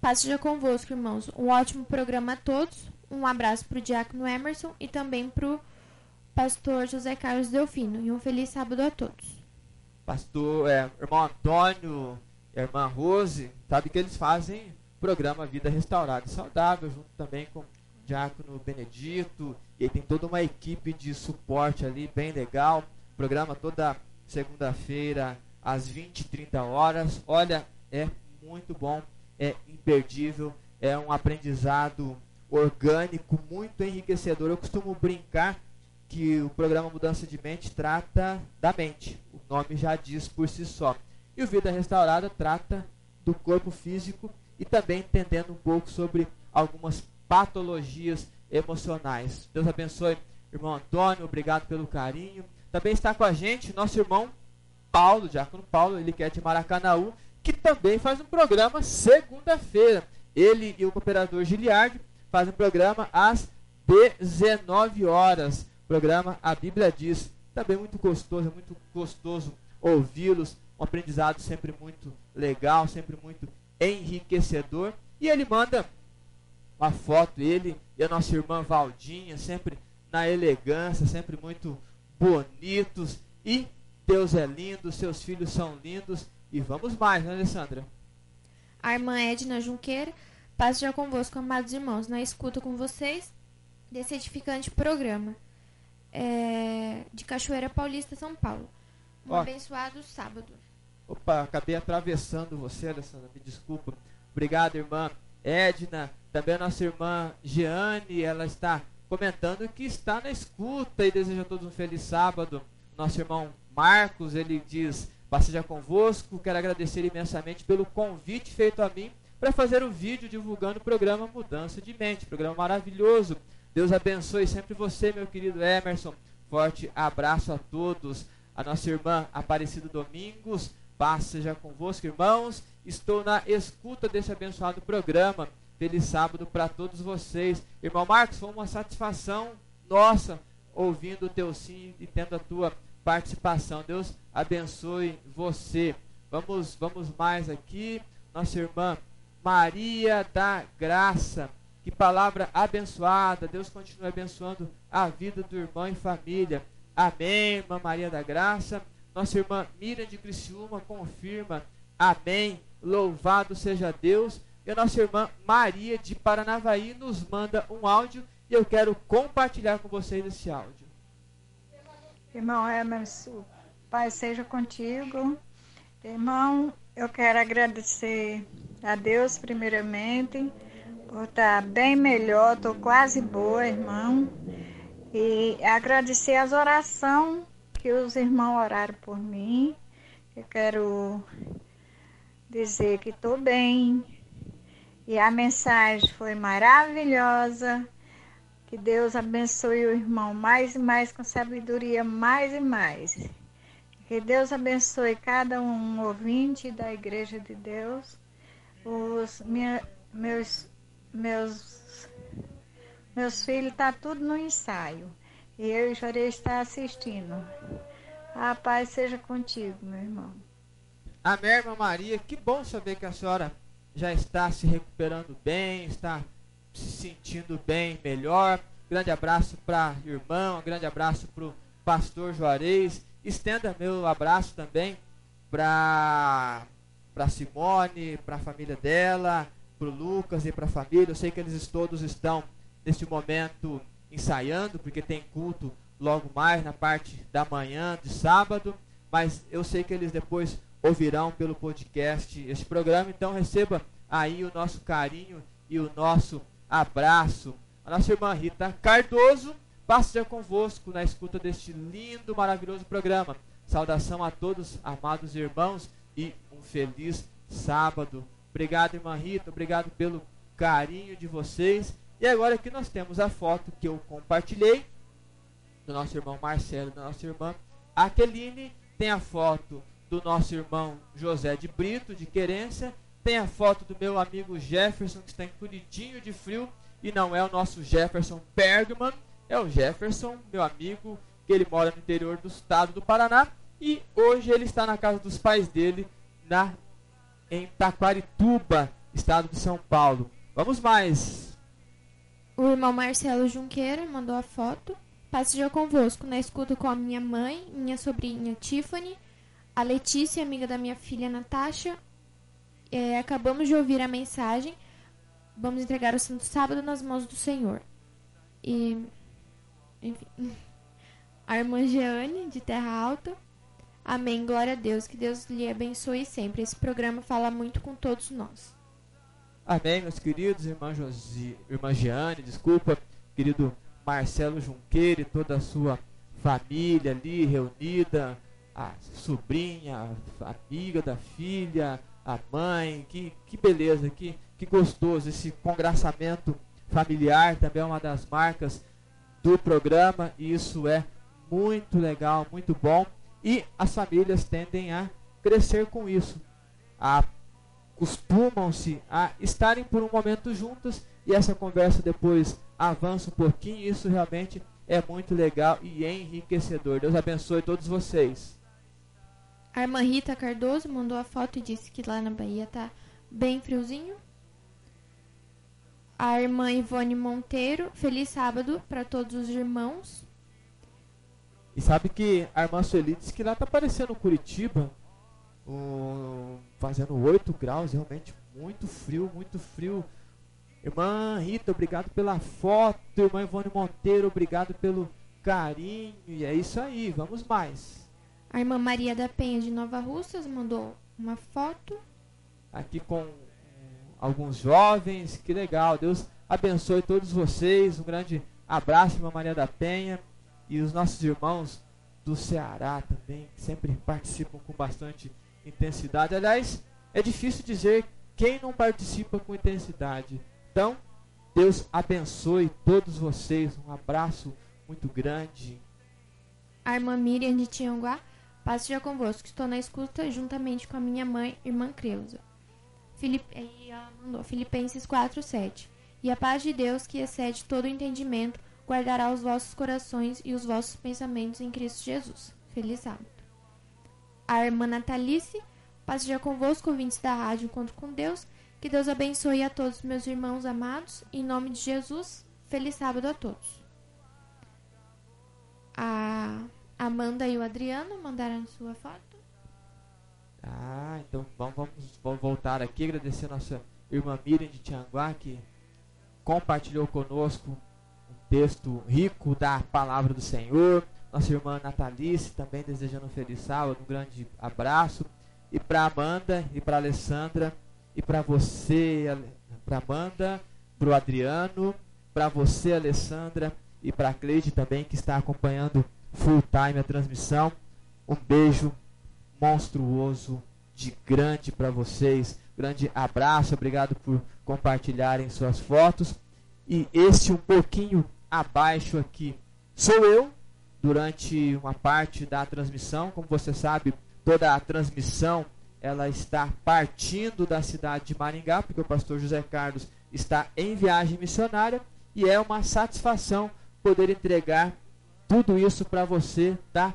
paz seja convosco, irmãos. Um ótimo programa a todos. Um abraço para o diácono Emerson e também para o pastor José Carlos Delfino. E um feliz sábado a todos. Pastor, é, irmão Antônio irmã Rose, sabe que eles fazem programa Vida Restaurada e Saudável, junto também com o diácono Benedito. E tem toda uma equipe de suporte ali, bem legal. Programa toda segunda-feira às 20 e 30 horas. Olha, é muito bom, é imperdível, é um aprendizado orgânico, muito enriquecedor. Eu costumo brincar que o programa Mudança de Mente trata da mente. O nome já diz por si só. E o Vida Restaurada trata do corpo físico e também entendendo um pouco sobre algumas patologias emocionais. Deus abençoe, irmão Antônio, obrigado pelo carinho. Também está com a gente nosso irmão Paulo, Diácono Paulo, ele que é de Maracanaú, que também faz um programa segunda-feira. Ele e o cooperador Giliardi fazem um programa às 19 horas. Programa A Bíblia Diz. Também muito gostoso, é muito gostoso ouvi-los. Um aprendizado sempre muito legal, sempre muito enriquecedor. E ele manda uma foto, ele e a nossa irmã Valdinha, sempre na elegância, sempre muito bonitos e Deus é lindo, seus filhos são lindos e vamos mais, né, Alessandra? A irmã Edna Junqueira passa já convosco, amados irmãos, na escuta com vocês desse edificante programa é, de Cachoeira Paulista, São Paulo. Um Ó. abençoado sábado. Opa, acabei atravessando você, Alessandra, me desculpa. Obrigado, irmã Edna. Também a nossa irmã Jeane, ela está comentando que está na escuta e deseja a todos um feliz sábado. Nosso irmão Marcos, ele diz: Passeja convosco, quero agradecer imensamente pelo convite feito a mim para fazer o vídeo divulgando o programa Mudança de Mente, programa maravilhoso. Deus abençoe sempre você, meu querido Emerson. Forte abraço a todos. A nossa irmã Aparecida Domingos, paz seja convosco, irmãos. Estou na escuta desse abençoado programa. Feliz sábado para todos vocês. Irmão Marcos, foi uma satisfação nossa ouvindo o teu sim e tendo a tua participação. Deus abençoe você. Vamos, vamos mais aqui. Nossa irmã Maria da Graça. Que palavra abençoada. Deus continue abençoando a vida do irmão e família. Amém, irmã Maria da Graça. Nossa irmã Miriam de Criciúma confirma. Amém. Louvado seja Deus. E a nossa irmã Maria de Paranavaí nos manda um áudio e eu quero compartilhar com vocês esse áudio. Irmão Emerson, Pai seja contigo. Irmão, eu quero agradecer a Deus primeiramente por estar bem melhor, estou quase boa, irmão. E agradecer as orações que os irmãos oraram por mim. Eu quero dizer que estou bem. E a mensagem foi maravilhosa. Que Deus abençoe o irmão mais e mais com sabedoria, mais e mais. Que Deus abençoe cada um ouvinte da Igreja de Deus. Os minha, meus meus meus filhos tá tudo no ensaio. E eu já estar assistindo. A paz seja contigo, meu irmão. Amém, irmã Maria. Que bom saber que a senhora já está se recuperando bem, está se sentindo bem, melhor. Grande abraço para irmão, grande abraço para o pastor Juarez. Estenda meu abraço também para para Simone, para a família dela, para o Lucas e para a família. Eu sei que eles todos estão neste momento ensaiando, porque tem culto logo mais na parte da manhã de sábado, mas eu sei que eles depois ouvirão pelo podcast este programa, então receba aí o nosso carinho e o nosso abraço. A nossa irmã Rita Cardoso passa convosco na escuta deste lindo, maravilhoso programa. Saudação a todos, amados irmãos, e feliz sábado. Obrigado, irmã Rita, obrigado pelo carinho de vocês. E agora aqui nós temos a foto que eu compartilhei do nosso irmão Marcelo da nossa irmã Aqueline. Tem a foto do nosso irmão José de Brito, de Querência. Tem a foto do meu amigo Jefferson, que está encolhidinho de frio. E não é o nosso Jefferson Bergman, é o Jefferson, meu amigo, que ele mora no interior do estado do Paraná. E hoje ele está na casa dos pais dele, em Taquarituba, estado de São Paulo. Vamos mais. O irmão Marcelo Junqueira mandou a foto. Passe já convosco na escuta com a minha mãe, minha sobrinha Tiffany, a Letícia, amiga da minha filha Natasha. É, acabamos de ouvir a mensagem. Vamos entregar o Santo Sábado nas mãos do Senhor. E. Enfim. A irmã Jeane, de Terra Alta. Amém. Glória a Deus. Que Deus lhe abençoe sempre. Esse programa fala muito com todos nós. Amém, meus queridos, irmã, Josi, irmã Giane, desculpa, querido Marcelo Junqueira e toda a sua família ali reunida, a sobrinha, a amiga da filha, a mãe, que, que beleza, que, que gostoso esse congraçamento familiar, também é uma das marcas do programa, e isso é muito legal, muito bom, e as famílias tendem a crescer com isso, a costumam-se a estarem por um momento juntas e essa conversa depois avança um pouquinho. Isso realmente é muito legal e enriquecedor. Deus abençoe todos vocês. A irmã Rita Cardoso mandou a foto e disse que lá na Bahia tá bem friozinho. A irmã Ivone Monteiro, feliz sábado para todos os irmãos. E sabe que a irmã Sueli disse que lá tá parecendo Curitiba, um, fazendo 8 graus, realmente muito frio, muito frio. Irmã Rita, obrigado pela foto. Irmã Ivone Monteiro, obrigado pelo carinho. E é isso aí, vamos mais. A irmã Maria da Penha de Nova Russas mandou uma foto. Aqui com alguns jovens, que legal. Deus abençoe todos vocês. Um grande abraço, irmã Maria da Penha. E os nossos irmãos do Ceará também, sempre participam com bastante intensidade. Aliás, é difícil dizer quem não participa com intensidade. Então, Deus abençoe todos vocês. Um abraço muito grande. A irmã Miriam de Tianguá, paz seja convosco. Estou na escuta juntamente com a minha mãe, irmã Creuza. Filip... E ela mandou Filipenses 4, 7. E a paz de Deus, que excede todo entendimento, guardará os vossos corações e os vossos pensamentos em Cristo Jesus. Feliz sábado. A irmã Natalice, paz seja convosco, ouvintes da rádio Encontro com Deus. Que Deus abençoe a todos meus irmãos amados. Em nome de Jesus, feliz sábado a todos. A Amanda e o Adriano mandaram sua foto. Ah, então vamos, vamos, vamos voltar aqui, agradecer a nossa irmã Miriam de Tianguá, que compartilhou conosco texto rico da palavra do Senhor. Nossa irmã Natalice também desejando um feliz sábado, um grande abraço. E para Amanda e para Alessandra e para você, para Amanda, para o Adriano, para você, Alessandra, e para a Cleide também, que está acompanhando full time a transmissão. Um beijo monstruoso, de grande para vocês. Grande abraço, obrigado por compartilharem suas fotos. E este um pouquinho abaixo aqui sou eu, durante uma parte da transmissão. Como você sabe, toda a transmissão ela está partindo da cidade de Maringá, porque o pastor José Carlos está em viagem missionária e é uma satisfação poder entregar tudo isso para você da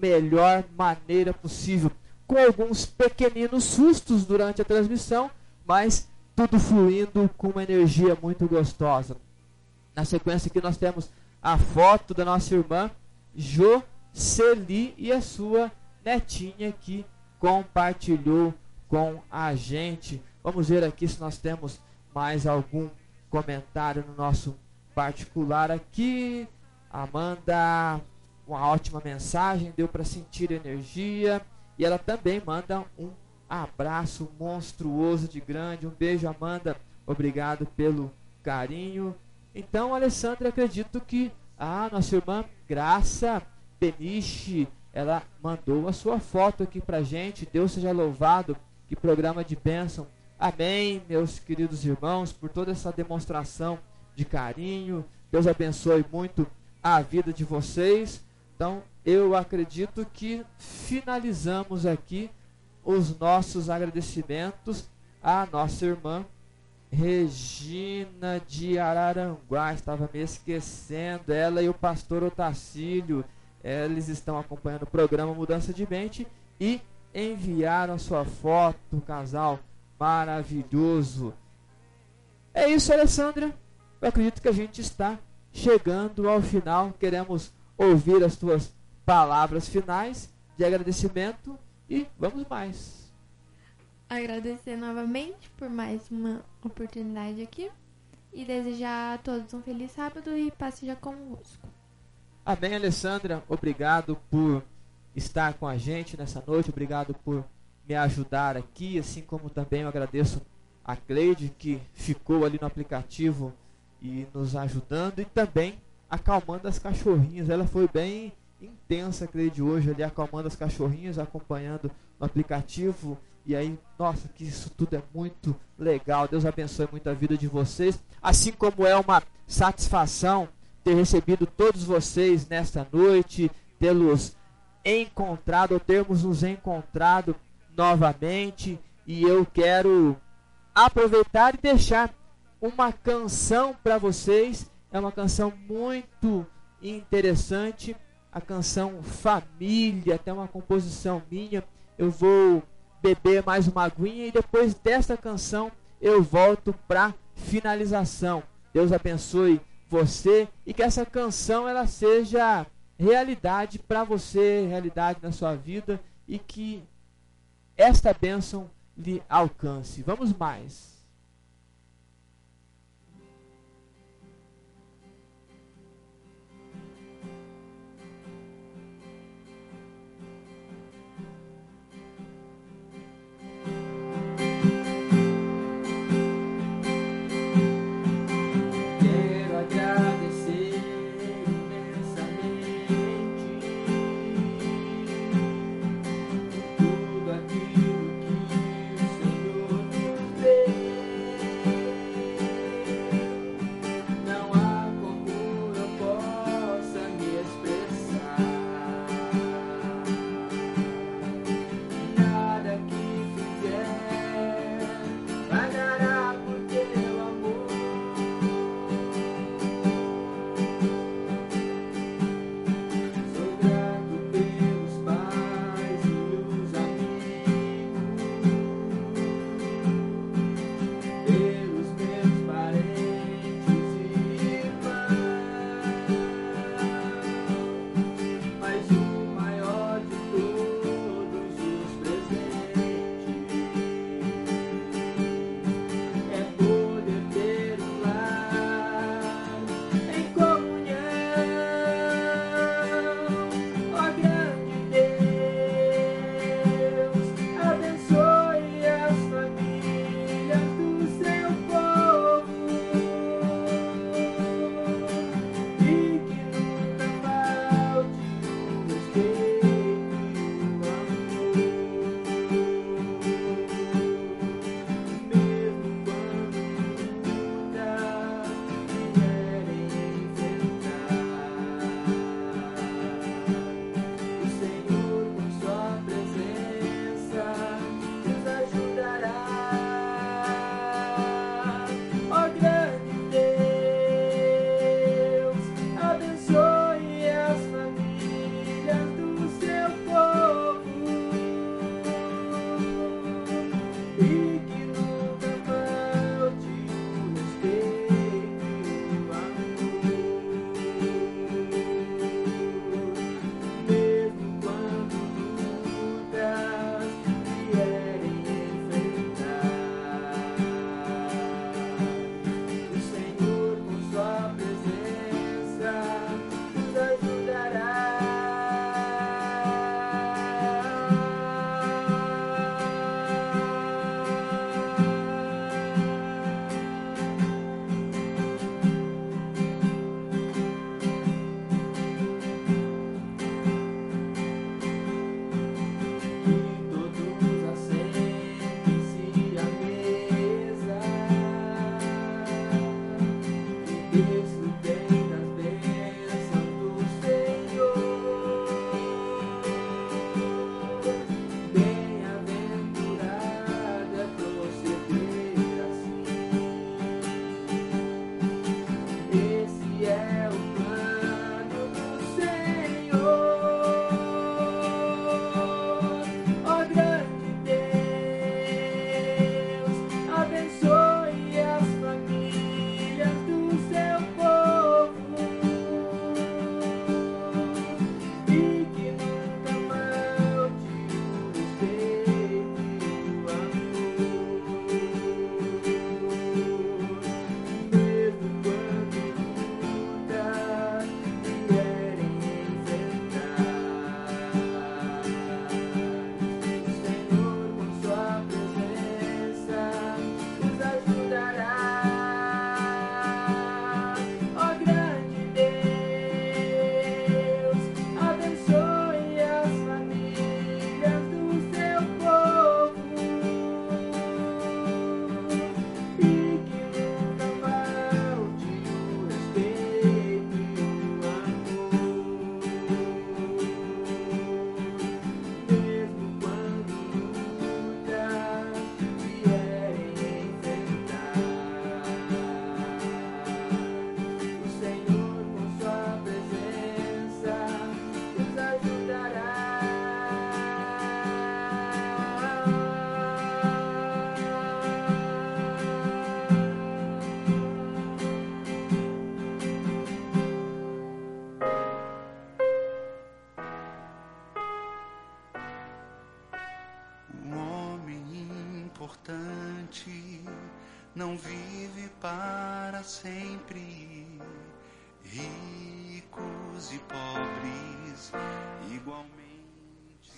melhor maneira possível, com alguns pequeninos sustos durante a transmissão, mas tudo fluindo com uma energia muito gostosa. Na sequência aqui nós temos a foto da nossa irmã Jocely e a sua netinha que compartilhou com a gente. Vamos ver aqui se nós temos mais algum comentário no nosso particular aqui. Amanda, uma ótima mensagem, deu para sentir energia. E ela também manda um abraço monstruoso de grande. Um beijo, Amanda. Obrigado pelo carinho. Então, Alessandra, acredito que a nossa irmã Graça Peniche ela mandou a sua foto aqui pra gente. Deus seja louvado. Que programa de bênção. Amém, meus queridos irmãos, por toda essa demonstração de carinho. Deus abençoe muito a vida de vocês. Então, eu acredito que finalizamos aqui os nossos agradecimentos à nossa irmã Regina de Araranguá. Estava me esquecendo. Ela e o pastor Otacílio. Eles estão acompanhando o programa Mudança de Mente e enviaram sua foto, casal maravilhoso. É isso, Alessandra. Eu acredito que a gente está chegando ao final. Queremos ouvir as tuas palavras finais de agradecimento e vamos mais. Agradecer novamente por mais uma oportunidade aqui e desejar a todos um feliz sábado e passe já convosco. Amém, Alessandra. Obrigado por estar com a gente nessa noite. Obrigado por me ajudar aqui, assim como também eu agradeço a Cleide que ficou ali no aplicativo e nos ajudando e também acalmando as cachorrinhas. Ela foi bem intensa, Cleide, hoje ali acalmando as cachorrinhas, acompanhando no aplicativo. E aí, nossa, que isso tudo é muito legal. Deus abençoe muito a vida de vocês. Assim como é uma satisfação ter recebido todos vocês nesta noite, tê-los encontrado, ou termos nos encontrado novamente. E eu quero aproveitar e deixar uma canção para vocês. É uma canção muito interessante, a canção Família, até uma composição minha. Eu vou beber mais uma aguinha e depois desta canção eu volto para finalização. Deus abençoe você e que essa canção ela seja realidade para você, realidade na sua vida e que esta bênção lhe alcance. Vamos mais.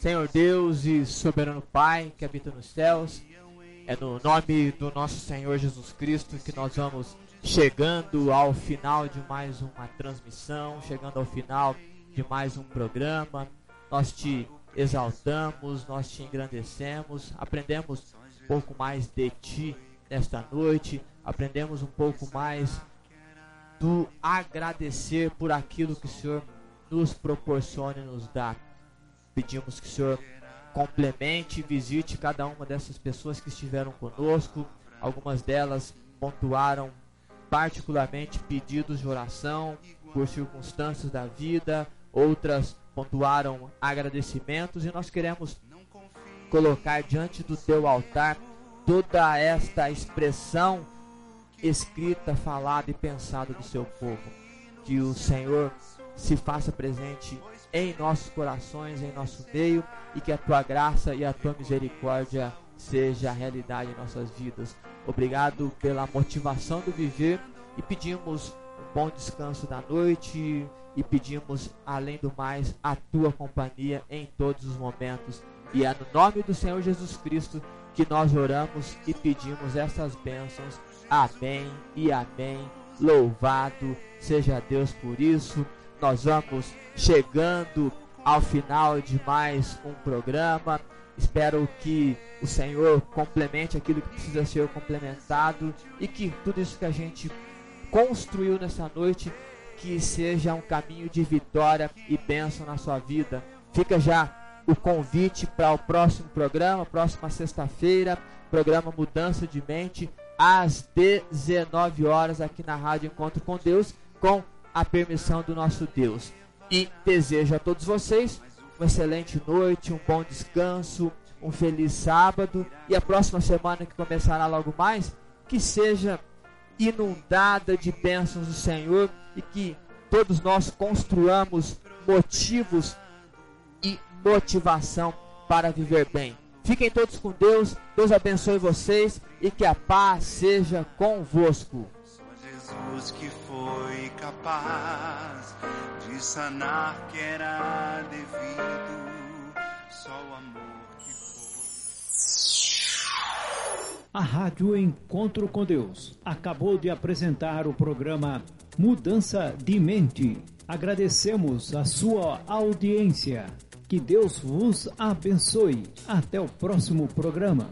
Senhor Deus e soberano Pai que habita nos céus, é no nome do nosso Senhor Jesus Cristo que nós vamos chegando ao final de mais uma transmissão, chegando ao final de mais um programa. Nós te exaltamos, nós te engrandecemos, aprendemos um pouco mais de ti nesta noite, aprendemos um pouco mais do agradecer por aquilo que o Senhor nos proporciona e nos dá. Pedimos que o Senhor complemente e visite cada uma dessas pessoas que estiveram conosco. Algumas delas pontuaram particularmente pedidos de oração por circunstâncias da vida, outras pontuaram agradecimentos e nós queremos colocar diante do teu altar toda esta expressão escrita, falada e pensada do seu povo. Que o Senhor se faça presente em nossos corações, em nosso meio e que a tua graça e a tua misericórdia seja a realidade em nossas vidas. Obrigado pela motivação do viver e pedimos um bom descanso da noite e pedimos, além do mais, a tua companhia em todos os momentos. E é no nome do Senhor Jesus Cristo que nós oramos e pedimos essas bênçãos. Amém e amém. Louvado seja Deus por isso. Nós vamos chegando ao final de mais um programa. Espero que o Senhor complemente aquilo que precisa ser complementado e que tudo isso que a gente construiu nessa noite que seja um caminho de vitória e bênção na sua vida. Fica já o convite para o próximo programa, próxima sexta-feira, programa Mudança de Mente, às 19 horas aqui na Rádio Encontro com Deus, com a permissão do nosso Deus. E desejo a todos vocês uma excelente noite, um bom descanso, um feliz sábado e a próxima semana que começará logo mais, que seja inundada de bênçãos do Senhor e que todos nós construamos motivos e motivação para viver bem. Fiquem todos com Deus, Deus abençoe vocês e que a paz seja convosco. Jesus que foi capaz de sanar que era devido, só o amor que A Rádio Encontro com Deus acabou de apresentar o programa Mudança de Mente. Agradecemos a sua audiência. Que Deus vos abençoe. Até o próximo programa.